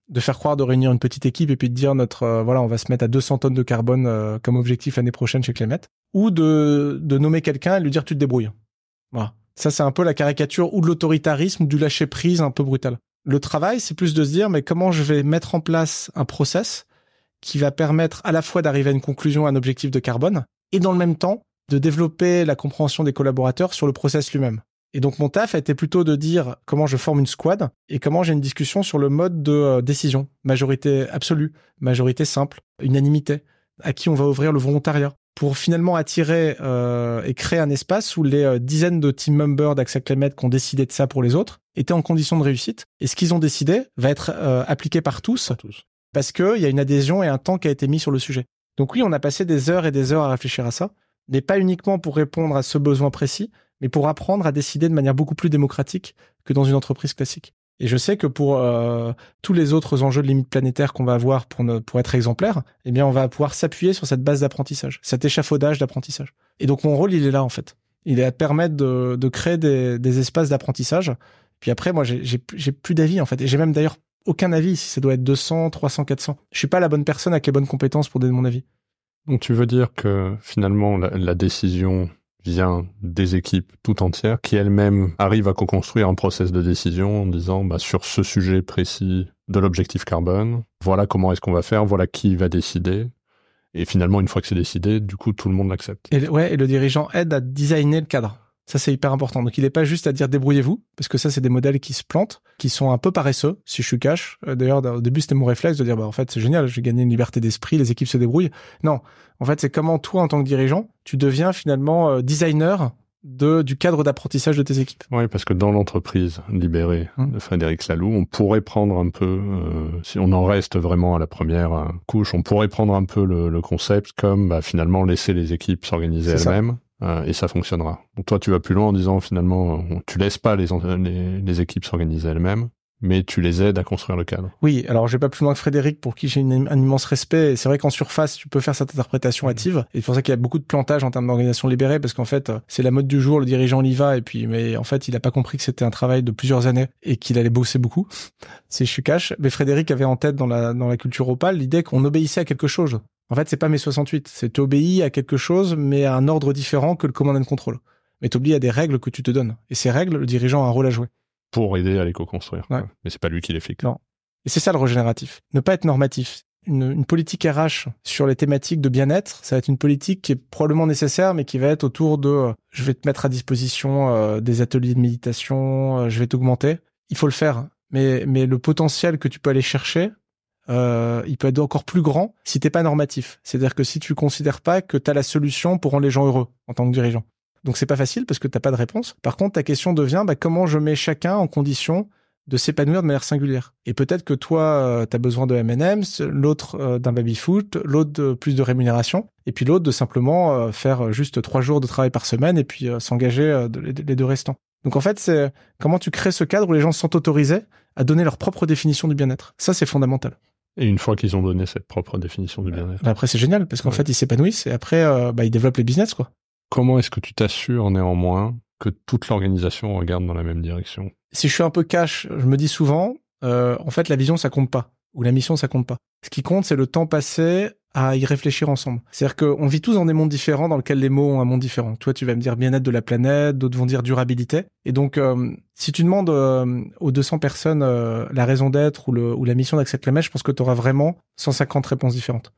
de faire croire de réunir une petite équipe et puis de dire notre euh, voilà on va se mettre à 200 tonnes de carbone euh, comme objectif l'année prochaine chez Clémet. Ou de de nommer quelqu'un et lui dire tu te débrouilles. Voilà. Ça c'est un peu la caricature ou de l'autoritarisme du lâcher prise un peu brutal. Le travail c'est plus de se dire mais comment je vais mettre en place un process qui va permettre à la fois d'arriver à une conclusion à un objectif de carbone et dans le même temps de développer la compréhension des collaborateurs sur le process lui-même et donc mon taf a été plutôt de dire comment je forme une squad et comment j'ai une discussion sur le mode de euh, décision, majorité absolue, majorité simple, unanimité, à qui on va ouvrir le volontariat pour finalement attirer euh, et créer un espace où les euh, dizaines de team members d'Axa qui ont décidé de ça pour les autres étaient en condition de réussite. Et ce qu'ils ont décidé va être appliqué par tous, tous. parce qu'il y a une adhésion et un temps qui a été mis sur le sujet. Donc oui, on a passé des heures et des heures à réfléchir à ça, mais pas uniquement pour répondre à ce besoin précis, mais pour apprendre à décider de manière beaucoup plus démocratique que dans une entreprise classique. Et je sais que pour euh, tous les autres enjeux de limite planétaire qu'on va avoir pour, être exemplaire, eh bien, on va pouvoir s'appuyer sur cette base d'apprentissage, cet échafaudage d'apprentissage. Et donc, mon rôle, il est là, en fait. Il est à permettre de, créer des, espaces d'apprentissage. Puis après, moi, j'ai plus d'avis, en fait. Et j'ai même d'ailleurs aucun avis si ça doit être 200, 300, 400. Je suis pas la bonne personne avec les bonnes compétences pour donner mon avis. Donc, tu veux dire que finalement, la décision vient des équipes tout entières qui elles-mêmes arrivent à co-construire un process de décision en disant bah, sur ce sujet précis de l'objectif carbone, voilà comment est-ce qu'on va faire, voilà qui va décider. Et finalement, une fois que c'est décidé, du coup, tout le monde l'accepte. Et, ouais, et le dirigeant aide à designer le cadre. Ça, c'est hyper important. Donc, il n'est pas juste à dire débrouillez-vous, parce que ça, c'est des modèles qui se plantent, qui sont un peu paresseux, si je suis cash. Euh, d'ailleurs, au début, c'était mon réflexe de dire, bah, en fait, c'est génial, j'ai gagné une liberté d'esprit, les équipes se débrouillent. Non. En fait, c'est comment toi, en tant que dirigeant, tu deviens finalement euh, designer de, du cadre d'apprentissage de tes équipes. Oui, parce que dans l'entreprise libérée hum. de Frédéric Salou, on pourrait prendre un peu, euh, si on en reste vraiment à la première couche, on pourrait prendre un peu le, le concept comme bah, finalement laisser les équipes s'organiser elles-mêmes et ça fonctionnera. Toi, tu vas plus loin en disant finalement, euh, tu laisses pas les, les, équipes s'organiser elles-mêmes, mais tu les aides à construire le cadre. Oui, alors j'ai pas plus loin que Frédéric pour qui j'ai un immense respect. C'est vrai qu'en surface, tu peux faire cette interprétation hâtive. Et c'est pour ça qu'il y a beaucoup de plantage en termes d'organisation libérée, parce qu'en fait, c'est la mode du jour, le dirigeant y va, et puis, mais en fait, il a pas compris que c'était un travail de plusieurs années et qu'il allait bosser beaucoup. [laughs] c'est je cash. Mais Frédéric avait en tête dans la, dans la culture opale l'idée qu'on obéissait à quelque chose. En fait, c'est pas mes 68. C'est t'obéis à quelque chose, mais à un ordre différent que le command and control. Mais t'oublies à des règles que tu te donnes. Et ces règles, le dirigeant a un rôle à jouer. Pour aider à les co-construire. Mais c'est pas lui qui les fixe. Non. Et c'est ça le régénératif. Ne pas être normatif. Une, politique RH sur les thématiques de bien-être, ça va être une politique qui est probablement nécessaire, mais qui va être autour de euh, je vais te mettre à disposition euh, des ateliers de méditation, euh, je vais t'augmenter. Il faut le faire. Mais, mais le potentiel que tu peux aller chercher, euh, il peut être encore plus grand si t'es pas normatif. C'est-à-dire que si tu considères pas que tu as la solution pour rendre les gens heureux en tant que dirigeant. Donc c'est pas facile parce que t'as pas de réponse. Par contre, ta question devient bah, comment je mets chacun en condition de s'épanouir de manière singulière? Et peut-être que toi, euh, tu as besoin de M&M's, l'autre euh, d'un baby-foot, l'autre de plus de rémunération, et puis l'autre de simplement faire juste trois jours de travail par semaine et puis s'engager les deux restants. Donc en fait, c'est comment tu crées ce cadre où les gens sont autorisés à donner leur propre définition du bien-être? Ça, c'est fondamental. Et une fois qu'ils ont donné cette propre définition du bien-être. Bah, après, c'est génial parce qu'en fait, ils s'épanouissent et après, euh, bah, ils développent les business, quoi. Comment est-ce que tu t'assures néanmoins que toute l'organisation regarde dans la même direction? Si je suis un peu cash, je me dis souvent, euh, en fait, la vision, ça compte pas. Ou la mission, ça compte pas. Ce qui compte, c'est le temps passé à y réfléchir ensemble. C'est-à-dire qu'on vit tous dans des mondes différents dans lesquels les mots ont un monde différent. Toi, tu vas me dire bien-être de la planète, d'autres vont dire durabilité. Et donc, euh, si tu demandes euh, aux 200 personnes la raison d'être ou, la mission d'Accept la je pense que tu auras vraiment 150 réponses différentes.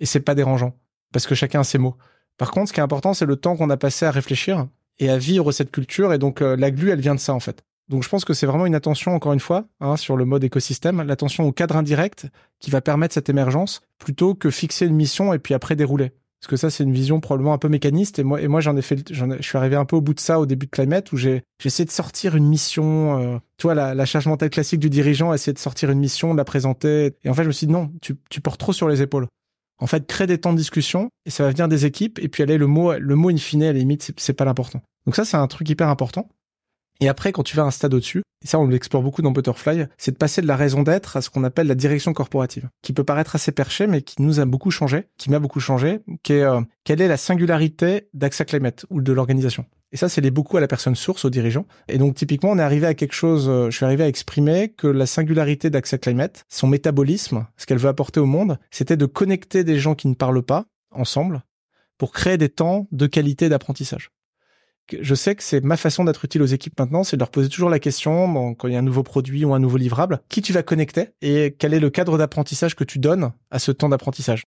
Et c'est pas dérangeant, parce que chacun a ses mots. Par contre, ce qui est important, c'est le temps qu'on a passé à réfléchir et à vivre cette culture. Et donc, la glue, elle vient de ça, en fait. Donc je pense que c'est vraiment une attention, encore une fois, hein, sur le mode écosystème, l'attention au cadre indirect qui va permettre cette émergence, plutôt que fixer une mission et puis après dérouler. Parce que ça, c'est une vision probablement un peu mécaniste. Et moi, j'en ai fait, je suis arrivé un peu au bout de ça au début de Climate, où j'ai, essayé de sortir une mission. Euh, toi, la, la charge mentale classique du dirigeant, essayer de sortir une mission, de la présenter. Et en fait, je me suis dit non, tu, tu portes trop sur les épaules. En fait, crée des temps de discussion et ça va venir des équipes. Et puis aller le mot, le mot in fine, à la limite, c'est pas l'important. Donc ça, c'est un truc hyper important. Et après, quand tu vas un stade au-dessus, et ça on l'explore beaucoup dans Butterfly, c'est de passer de la raison d'être à ce qu'on appelle la direction corporative, qui peut paraître assez perché, mais qui nous a beaucoup changé, qui m'a beaucoup changé, qui est euh, quelle est la singularité d'AXA Climate ou de l'organisation. Et ça, c'est beaucoup à la personne source, au dirigeant. Et donc, typiquement, on est arrivé à quelque chose, euh, je suis arrivé à exprimer que la singularité d'Access Climate, son métabolisme, ce qu'elle veut apporter au monde, c'était de connecter des gens qui ne parlent pas ensemble pour créer des temps de qualité d'apprentissage je sais que c'est ma façon d'être utile aux équipes maintenant, c'est de leur poser toujours la question, quand il y a un nouveau produit ou un nouveau livrable, qui tu vas connecter et quel est le cadre d'apprentissage que tu donnes à ce temps d'apprentissage?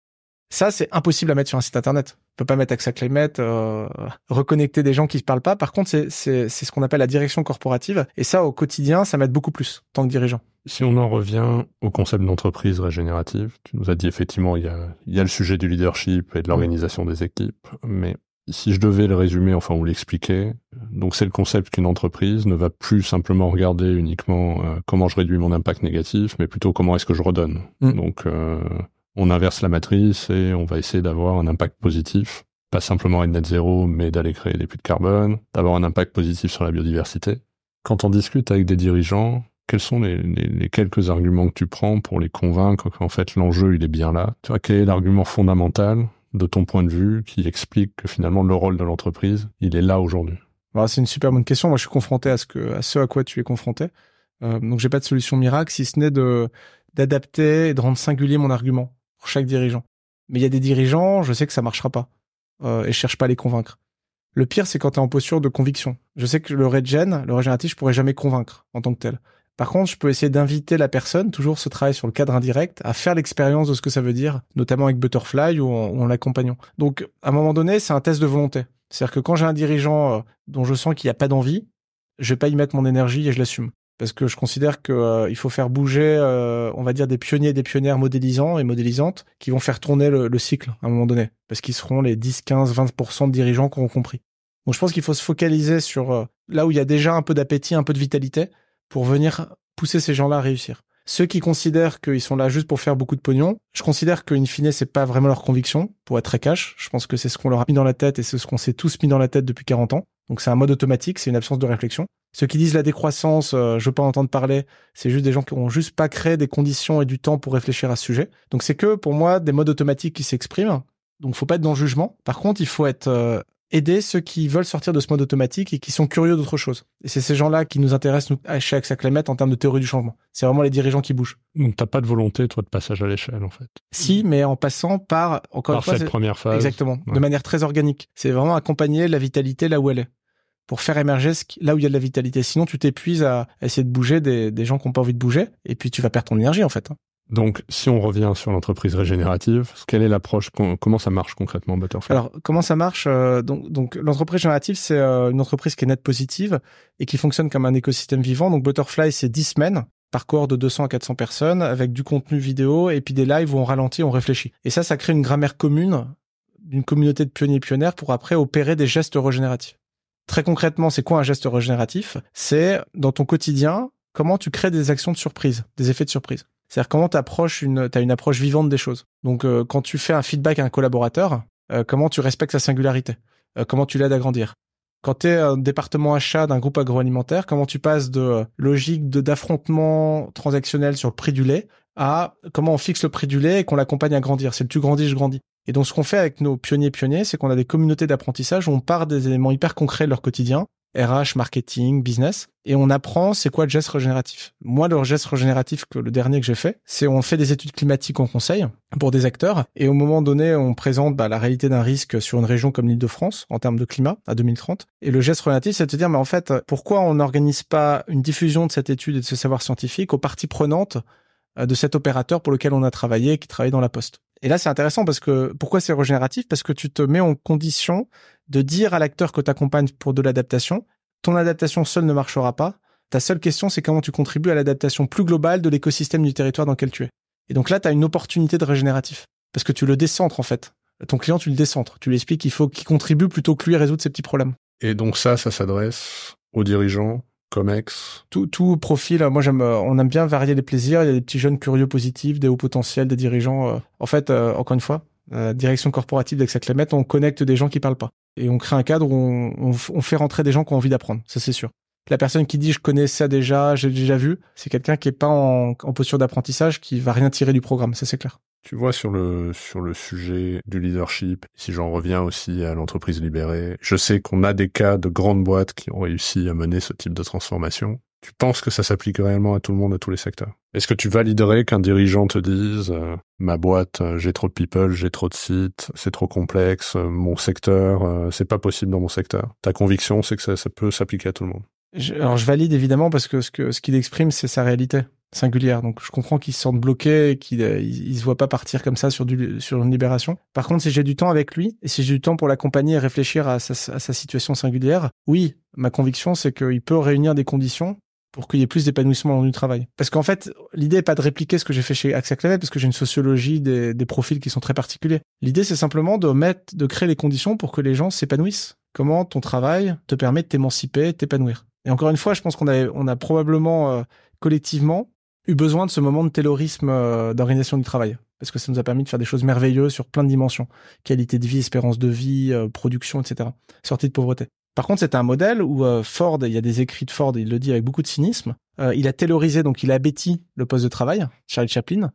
Ça, c'est impossible à mettre sur un site internet. On peut pas mettre Axa Climate, euh, reconnecter des gens qui ne parlent pas. Par contre, c'est, ce qu'on appelle la direction corporative. Et ça, au quotidien, ça m'aide beaucoup plus, tant que dirigeant. Si on en revient au concept d'entreprise régénérative, tu nous as dit effectivement, il y a, il y a le sujet du leadership et de l'organisation des équipes, mais si je devais le résumer, enfin ou l'expliquer, donc c'est le concept qu'une entreprise ne va plus simplement regarder uniquement euh, comment je réduis mon impact négatif, mais plutôt comment est-ce que je redonne. Mm. Donc euh, on inverse la matrice et on va essayer d'avoir un impact positif, pas simplement être net zéro, mais d'aller créer des puits de carbone, d'avoir un impact positif sur la biodiversité. Quand on discute avec des dirigeants, quels sont les, quelques arguments que tu prends pour les convaincre qu'en fait l'enjeu il est bien là? Tu vois, quel est l'argument fondamental de ton point de vue qui explique que finalement le rôle de l'entreprise, il est là aujourd'hui? Bah, C'est une super bonne question. Moi, je suis confronté à ce, à ce à quoi tu es confronté. Euh, donc, j'ai pas de solution miracle, si ce n'est d'adapter et de rendre singulier mon argument chaque dirigeant. Mais il y a des dirigeants, je sais que ça marchera pas euh, et je cherche pas à les convaincre. Le pire, c'est quand tu es en posture de conviction. Je sais que le regen, le régénératif, je pourrais jamais convaincre en tant que tel. Par contre, je peux essayer d'inviter la personne, toujours ce travail sur le cadre indirect, à faire l'expérience de ce que ça veut dire, notamment avec Butterfly ou en, l'accompagnant. Donc, à un moment donné, c'est un test de volonté. C'est-à-dire que quand j'ai un dirigeant euh, dont je sens qu'il n'y a pas d'envie, je vais pas y mettre mon énergie et je l'assume. Parce que je considère qu'il euh, faut faire bouger, euh, on va dire, des pionniers des pionnières modélisants et modélisantes qui vont faire tourner le, le cycle à un moment donné. Parce qu'ils seront les 10, 15, 20% de dirigeants qui auront compris. Donc je pense qu'il faut se focaliser sur là où il y a déjà un peu d'appétit, un peu de vitalité, pour venir pousser ces gens-là à réussir. Ceux qui considèrent qu'ils sont là juste pour faire beaucoup de pognon, je considère qu'in fine, c'est pas vraiment leur conviction, pour être très cash. Je pense que c'est ce qu'on leur a mis dans la tête et c'est ce qu'on s'est tous mis dans la tête depuis 40 ans. Donc c'est un mode automatique, c'est une absence de réflexion. Ceux qui disent la décroissance, euh, je veux pas entendre parler, c'est juste des gens qui ont juste pas créé des conditions et du temps pour réfléchir à ce sujet. Donc c'est que pour moi des modes automatiques qui s'expriment. Donc faut pas être dans le jugement. Par contre, il faut être euh, aider ceux qui veulent sortir de ce mode automatique et qui sont curieux d'autre chose. Et c'est ces gens-là qui nous intéressent, nous, chez AXA Climate, en termes de théorie du changement. C'est vraiment les dirigeants qui bougent. Donc t'as pas de volonté, toi, de passage à l'échelle, en fait. Si, mais en passant par, encore une fois, cette première phase. Exactement. De manière très organique. C'est vraiment accompagner la vitalité là où elle est. Pour faire émerger là où il y a de la vitalité. Sinon, tu t'épuises à essayer de bouger des, des gens qui n'ont pas envie de bouger. Et puis, tu vas perdre ton énergie, en fait. Donc, si on revient sur l'entreprise régénérative, quelle est l'approche Comment ça marche concrètement, Butterfly? Alors, comment ça marche euh, Donc, l'entreprise régénérative, c'est euh, une entreprise qui est net positive et qui fonctionne comme un écosystème vivant. Donc, Butterfly, c'est 10 semaines parcours de 200 à 400 personnes avec du contenu vidéo et puis des lives où on ralentit, on réfléchit. Et ça, ça crée une grammaire commune d'une communauté de pionniers et pionnières pour après opérer des gestes régénératifs. Très concrètement, c'est quoi un geste régénératif? C'est dans ton quotidien, comment tu crées des actions de surprise, des effets de surprise. C'est-à-dire comment tu une, as une approche vivante des choses. Donc euh, quand tu fais un feedback à un collaborateur, euh, comment tu respectes sa singularité, euh, comment tu l'aides à grandir? Quand tu es un département achat d'un groupe agroalimentaire, comment tu passes de logique de d'affrontement transactionnel sur le prix du lait à comment on fixe le prix du lait et qu'on l'accompagne à grandir. C'est le tu grandis, je grandis. Et donc ce qu'on fait avec nos pionniers pionniers, c'est qu'on a des communautés d'apprentissage où on part des éléments hyper concrets de leur quotidien RH, marketing, business, et on apprend c'est quoi le geste régénératif. Moi, le geste régénératif que le dernier que j'ai fait, c'est on fait des études climatiques en conseil pour des acteurs, et au moment donné, on présente bah, la réalité d'un risque sur une région comme l'Île-de-France en termes de climat à 2030. Et le geste régénératif, c'est de dire, mais en fait, pourquoi on n'organise pas une diffusion de cette étude et de ce savoir scientifique aux parties prenantes euh, de cet opérateur pour lequel on a travaillé, qui travaille dans la poste? Et là, c'est intéressant parce que pourquoi c'est régénératif? Parce que tu te mets en condition de dire à l'acteur que tu accompagnes pour de l'adaptation, ton adaptation seule ne marchera pas. Ta seule question, c'est comment tu contribues à l'adaptation plus globale de l'écosystème du territoire dans lequel tu es. Et donc là, tu as une opportunité de régénératif. Parce que tu le décentres, en fait. Ton client, tu le décentres. Tu lui expliques qu'il faut qu'il contribue plutôt que lui résoudre ses petits problèmes. Et donc ça, ça s'adresse aux dirigeants, Tout, tout profil. Moi, j'aime, euh, on aime bien varier les plaisirs. Il y a des petits jeunes curieux positifs, des hauts potentiels, des dirigeants. Euh. En fait, euh, encore une fois, direction corporative d'Axa Clémet, on connecte des gens qui parlent pas. Et on crée un cadre où on, on, fait rentrer des gens qui ont envie d'apprendre. Ça, c'est sûr. La personne qui dit je connais ça déjà, j'ai déjà vu, c'est quelqu'un qui est pas en, en posture d'apprentissage, qui va rien tirer du programme. Ça, c'est clair. Tu vois, sur le, sur le sujet du leadership, si j'en reviens aussi à l'entreprise libérée, je sais qu'on a des cas de grandes boîtes qui ont réussi à mener ce type de transformation. Tu penses que ça s'applique réellement à tout le monde, à tous les secteurs? Est-ce que tu validerais qu'un dirigeant te dise euh, ma boîte, euh, j'ai trop de people, j'ai trop de sites, c'est trop complexe, euh, mon secteur, c'est pas possible dans mon secteur. Ta conviction, c'est que ça, ça peut s'appliquer à tout le monde. Alors je valide évidemment parce que ce que ce qu'il exprime, c'est sa réalité singulière. Donc je comprends qu'il se sente bloqué et qu'il il, se voit pas partir comme ça sur du sur une libération. Par contre, si j'ai du temps avec lui et si j'ai du temps pour l'accompagner et réfléchir à sa, à sa situation singulière, oui, ma conviction c'est qu'il peut réunir des conditions pour qu'il y ait plus d'épanouissement dans du travail. Parce qu'en fait, l'idée est pas de répliquer ce que j'ai fait chez AXA Clavel, parce que j'ai une sociologie des, des, profils qui sont très particuliers. L'idée, c'est simplement de mettre, de créer les conditions pour que les gens s'épanouissent. Comment ton travail te permet de t'émanciper, t'épanouir. Et encore une fois, je pense qu'on a, on a probablement euh, collectivement eu besoin de ce moment de taylorisme euh, d'organisation du travail. Parce que ça nous a permis de faire des choses merveilleuses sur plein de dimensions. Qualité de vie, espérance de vie, euh, production, etc. Sortie de pauvreté. Par contre, c'était un modèle où euh, Ford, il y a des écrits de Ford, il le dit avec beaucoup de cynisme, il a taylorisé, donc il a bêti le poste de travail, Charlie Chaplin,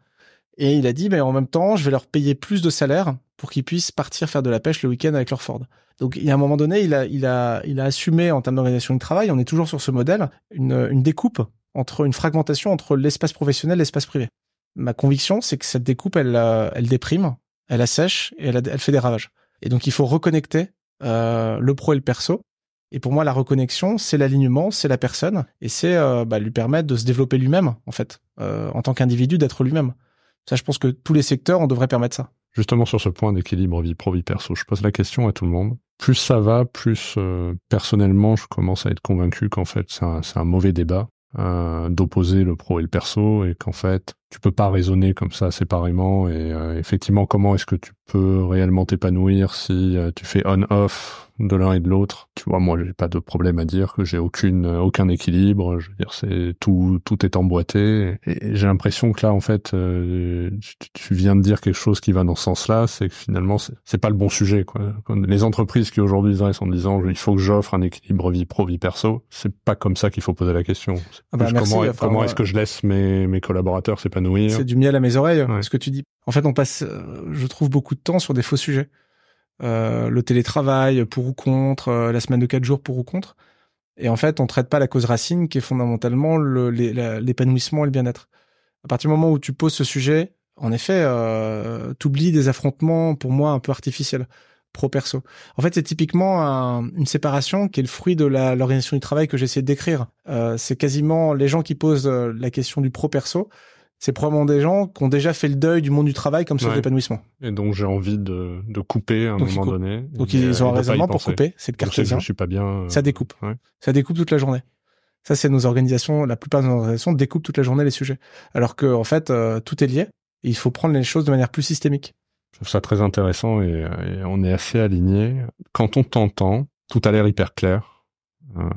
et il a dit, mais en même temps, je vais leur payer plus de salaire pour qu'ils puissent partir faire de la pêche le week-end avec leur Ford. Donc, il y a un moment donné, il a, assumé en termes d'organisation du travail, on est toujours sur ce modèle, une, découpe entre une fragmentation entre l'espace professionnel et l'espace privé. Ma conviction, c'est que cette découpe, elle, euh, déprime, elle assèche et elle, fait des ravages. Et donc, il faut reconnecter euh, le pro et le perso. Et pour moi, la reconnexion, c'est l'alignement, c'est la personne, et c'est euh, bah, lui permettre de se développer lui-même, en fait, en tant qu'individu, d'être lui-même. Ça, je pense que tous les secteurs, on devrait permettre ça. Justement sur ce point d'équilibre vie pro vie perso, je pose la question à tout le monde. Plus ça va, plus euh, personnellement, je commence à être convaincu qu'en fait c'est un, mauvais débat euh, d'opposer le pro et le perso et qu'en fait tu peux pas raisonner comme ça séparément et euh, effectivement comment est-ce que tu peux réellement t'épanouir si euh, tu fais on-off de l'un et de l'autre? Tu vois, moi, j'ai pas de problème à dire que j'ai aucune, aucun équilibre. Je veux dire, c'est tout, tout est emboîté. Et, j'ai l'impression que là, en fait, euh, tu, viens de dire quelque chose qui va dans ce sens-là, c'est que finalement, c'est pas le bon sujet. Quoi. Les entreprises qui aujourd'hui dressent en disant, il faut que j'offre un équilibre vie pro vie perso, c'est pas comme ça qu'il faut poser la question. Ah bah, comment, comment est-ce que je laisse mes, mes collaborateurs C'est du miel à mes oreilles. Ce que tu dis. En fait, on passe, euh, je trouve, beaucoup de temps sur des faux sujets. Euh, le télétravail pour ou contre, euh, la semaine de quatre jours pour ou contre. Et en fait, on traite pas la cause racine qui est fondamentalement l'épanouissement et le bien-être. À partir du moment où tu poses ce sujet, en effet, euh, oublies des affrontements pour moi un peu artificiels pro-perso. En fait, c'est typiquement une séparation qui est le fruit de l'organisation du travail que j'essaie de décrire. Euh, c'est quasiment les gens qui posent la question du pro-perso c'est probablement des gens qui ont déjà fait le deuil du monde du travail comme ça d'épanouissement. Et donc j'ai envie de, de couper à un moment donné. Donc ils ont un raisonnement pour couper, c'est le cartésien. Je suis pas bien. Euh, ça découpe. Ça découpe toute la journée. Ça c'est nos organisations, la plupart de nos organisations découpent toute la journée les sujets. Alors que en fait euh, tout est lié et il faut prendre les choses de manière plus systémique. Je trouve ça très intéressant et, et on est assez aligné. Quand on t'entend, tout a l'air hyper clair euh,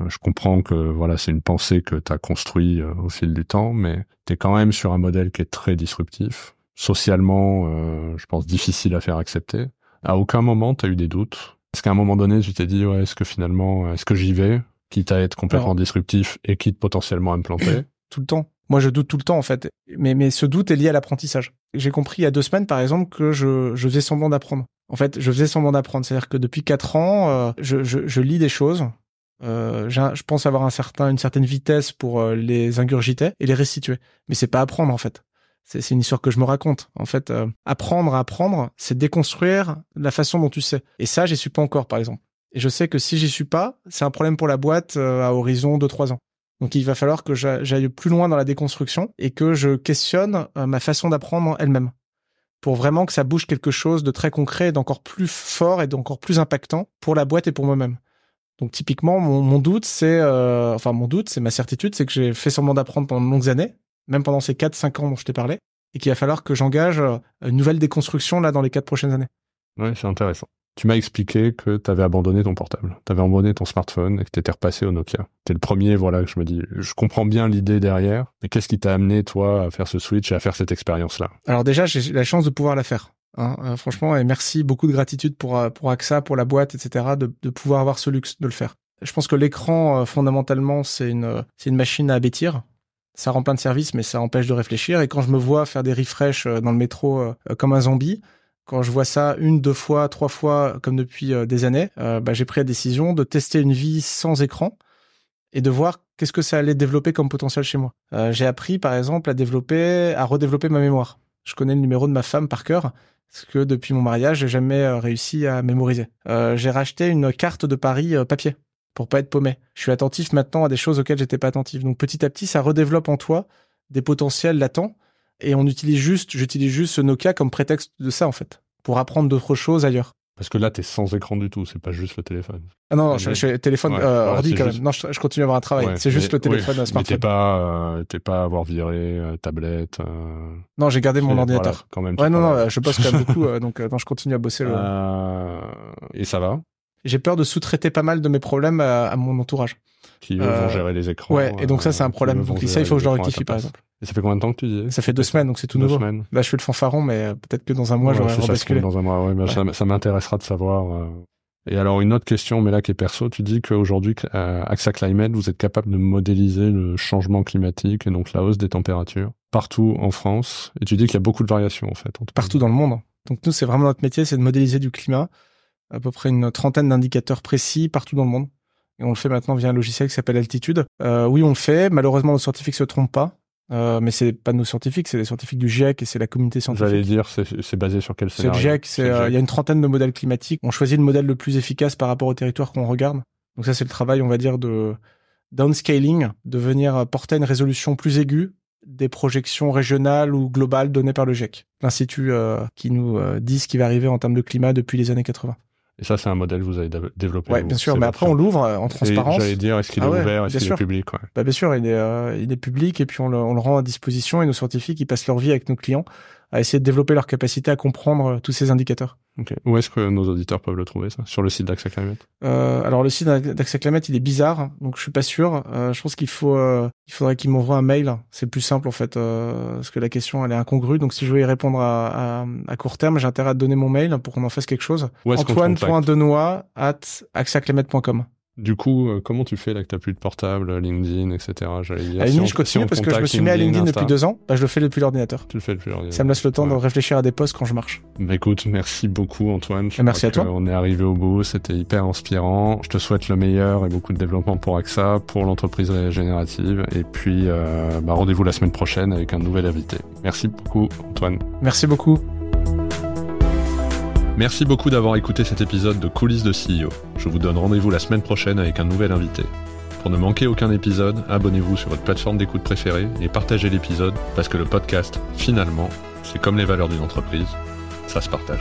je comprends que voilà, c'est une pensée que tu as construit euh, au fil du temps, mais tu es quand même sur un modèle qui est très disruptif, socialement, euh, je pense difficile à faire accepter. À aucun moment tu as eu des doutes. Est-ce qu'à un moment donné, tu t'es dit ouais, est-ce que finalement, est-ce que j'y vais, quitte à être complètement disruptif et quitte potentiellement à me planter? [coughs] Tout le temps. Moi, je doute tout le temps en fait, mais mais ce doute est lié à l'apprentissage. J'ai compris il y a deux semaines, par exemple, que je je faisais semblant d'apprendre. En fait, je faisais semblant d'apprendre, c'est-à-dire que depuis quatre ans, je, je, je lis des choses, euh, je pense avoir un certain, une certaine vitesse pour euh, les ingurgiter et les restituer. Mais c'est pas apprendre en fait. C'est une histoire que je me raconte. En fait, euh, apprendre à apprendre, c'est déconstruire la façon dont tu sais. Et ça, j'y suis pas encore, par exemple. Et je sais que si j'y suis pas, c'est un problème pour la boîte à horizon de trois ans. Donc il va falloir que j'aille plus loin dans la déconstruction et que je questionne ma façon d'apprendre elle-même pour vraiment que ça bouge quelque chose de très concret, d'encore plus fort et d'encore plus impactant pour la boîte et pour moi-même. Donc typiquement, mon, doute, c'est, euh, enfin mon doute, c'est ma certitude, c'est que j'ai fait semblant d'apprendre pendant de longues années, même pendant ces 4-5 ans dont je t'ai parlé, et qu'il va falloir que j'engage euh, une nouvelle déconstruction là dans les quatre prochaines années. Oui, c'est intéressant. Tu m'as expliqué que tu avais abandonné ton portable, tu avais abandonné ton smartphone et que tu étais repassé au Nokia. T'es le premier, voilà, que je me dis, je comprends bien l'idée derrière, mais qu'est-ce qui t'a amené, toi, à faire ce switch et à faire cette expérience-là? Alors déjà, j'ai la chance de pouvoir la faire. Hein, euh, franchement, et merci, beaucoup de gratitude pour euh, pour AXA, pour la boîte, etc. De, de pouvoir avoir ce luxe de le faire. Je pense que l'écran, euh, fondamentalement, c'est une une machine à bêtir. Ça rend plein de services, mais ça empêche de réfléchir. Et quand je me vois faire des refresh dans le métro comme un zombie, quand je vois ça une, deux fois, trois fois, comme depuis des années, bah, j'ai pris la décision de tester une vie sans écran et de voir qu'est-ce que ça allait développer comme potentiel chez moi. j'ai appris, par exemple, à développer, à redévelopper ma mémoire. Je connais le numéro de ma femme par cœur que depuis mon mariage, j'ai jamais euh, réussi à mémoriser. Euh, j'ai racheté une carte de Paris euh, papier pour pas être paumé. Je suis attentif maintenant à des choses auxquelles j'étais pas attentif. Donc petit à petit, ça redéveloppe en toi des potentiels latents et on utilise juste, j'utilise juste ce Nokia comme prétexte de ça en fait, pour apprendre d'autres choses ailleurs. Parce que là, tu es sans écran du tout, c'est pas juste le téléphone. Ah non, non je, je, téléphone euh, ordi quand même. Non, je, continue à avoir un travail. c'est juste le téléphone oui, smartphone. T'es pas, euh, t'es pas à avoir viré euh, tablette. Euh, non, j'ai gardé mon ordinateur. quand même. Ouais, non, non, je bosse quand même beaucoup, donc non, je continue à bosser. Le... Et ça va? J'ai peur de sous-traiter pas mal de mes problèmes à, à mon entourage. Qui vont gérer les écrans. Ouais, et donc ça, c'est un problème. Donc ça, il faut que je le rectifie, par exemple. Et ça fait combien de temps que tu dis? Ça fait deux semaines, donc c'est tout nouveau. Semaines. Là, je fais le fanfaron, mais euh, peut-être que dans un mois, ouais, j'aurai rebasculé. Dans un mois, ouais, Ça, ça m'intéressera de savoir. Euh. Et alors, une autre question, mais là qui est perso, tu dis qu'aujourd'hui, à AXA Climate, vous êtes capable de modéliser le changement climatique et donc la hausse des températures partout en France. Et tu dis qu'il y a beaucoup de variations, en fait. Partout dans le monde. Donc nous, c'est vraiment notre métier, c'est de modéliser du climat. À peu près une trentaine d'indicateurs précis partout dans le monde. Et on le fait maintenant via un logiciel qui s'appelle Altitude. Euh, oui, on le fait. Malheureusement, nos scientifiques se trompent pas. Euh, mais c'est pas nos scientifiques, c'est les scientifiques du GIEC et c'est la communauté scientifique. J'allais dire, c'est basé sur quel scénario C'est le GIEC, euh, il y a une trentaine de modèles climatiques. On choisit le modèle le plus efficace par rapport au territoire qu'on regarde. Donc ça, c'est le travail, on va dire, de downscaling, de venir porter une résolution plus aiguë des projections régionales ou globales données par le GIEC, l'institut euh, qui nous dit ce qui va arriver en termes de climat depuis les années 80. Et ça, c'est un modèle que vous avez développé. Oui, bien sûr. Mais après, on l'ouvre euh, en transparence. J'allais dire, est-ce qu'il est, ah ouvert, est-ce qu'il est public ouais. bah, Bien sûr, il est, euh, il est public et puis on le, on le rend à disposition et nos scientifiques, ils passent leur vie avec nos clients à essayer de développer leur capacité à comprendre euh, tous ces indicateurs. Okay. Où est-ce que nos auditeurs peuvent le trouver ça? Sur le site d'AXA Climate euh, Alors le site d'AXA Climate, il est bizarre, donc je suis pas sûr. Euh, je pense qu'il faut, euh, il faudrait qu'il m'envoie un mail. C'est plus simple en fait, euh, parce que la question elle est incongrue. Donc si je veux y répondre à, à, à court terme, j'ai intérêt à donner mon mail pour qu'on en fasse quelque chose. Antoine.denois at axaclimate.com. Du coup, euh, comment tu fais là que t'as plus de portable, LinkedIn, etc. J'allais dire. À LinkedIn, je continue parce que je me suis mis à LinkedIn depuis deux ans. Bah, je le fais depuis l'ordinateur. Tu le fais depuis l'ordinateur. Ça me laisse le temps de réfléchir à des posts quand je marche. Bah écoute, merci beaucoup Antoine. merci à toi. On est arrivé au bout, c'était hyper inspirant. Je te souhaite le meilleur et beaucoup de développement pour AXA, pour l'entreprise régénérative. Et puis, euh, bah, rendez-vous la semaine prochaine avec un nouvel invité. Merci beaucoup Antoine. Merci beaucoup. Merci beaucoup d'avoir écouté cet épisode de Coulisses de CEO. Je vous donne rendez-vous la semaine prochaine avec un nouvel invité. Pour ne manquer aucun épisode, abonnez-vous sur votre plateforme d'écoute préférée et partagez l'épisode parce que le podcast, finalement, c'est comme les valeurs d'une entreprise, ça se partage.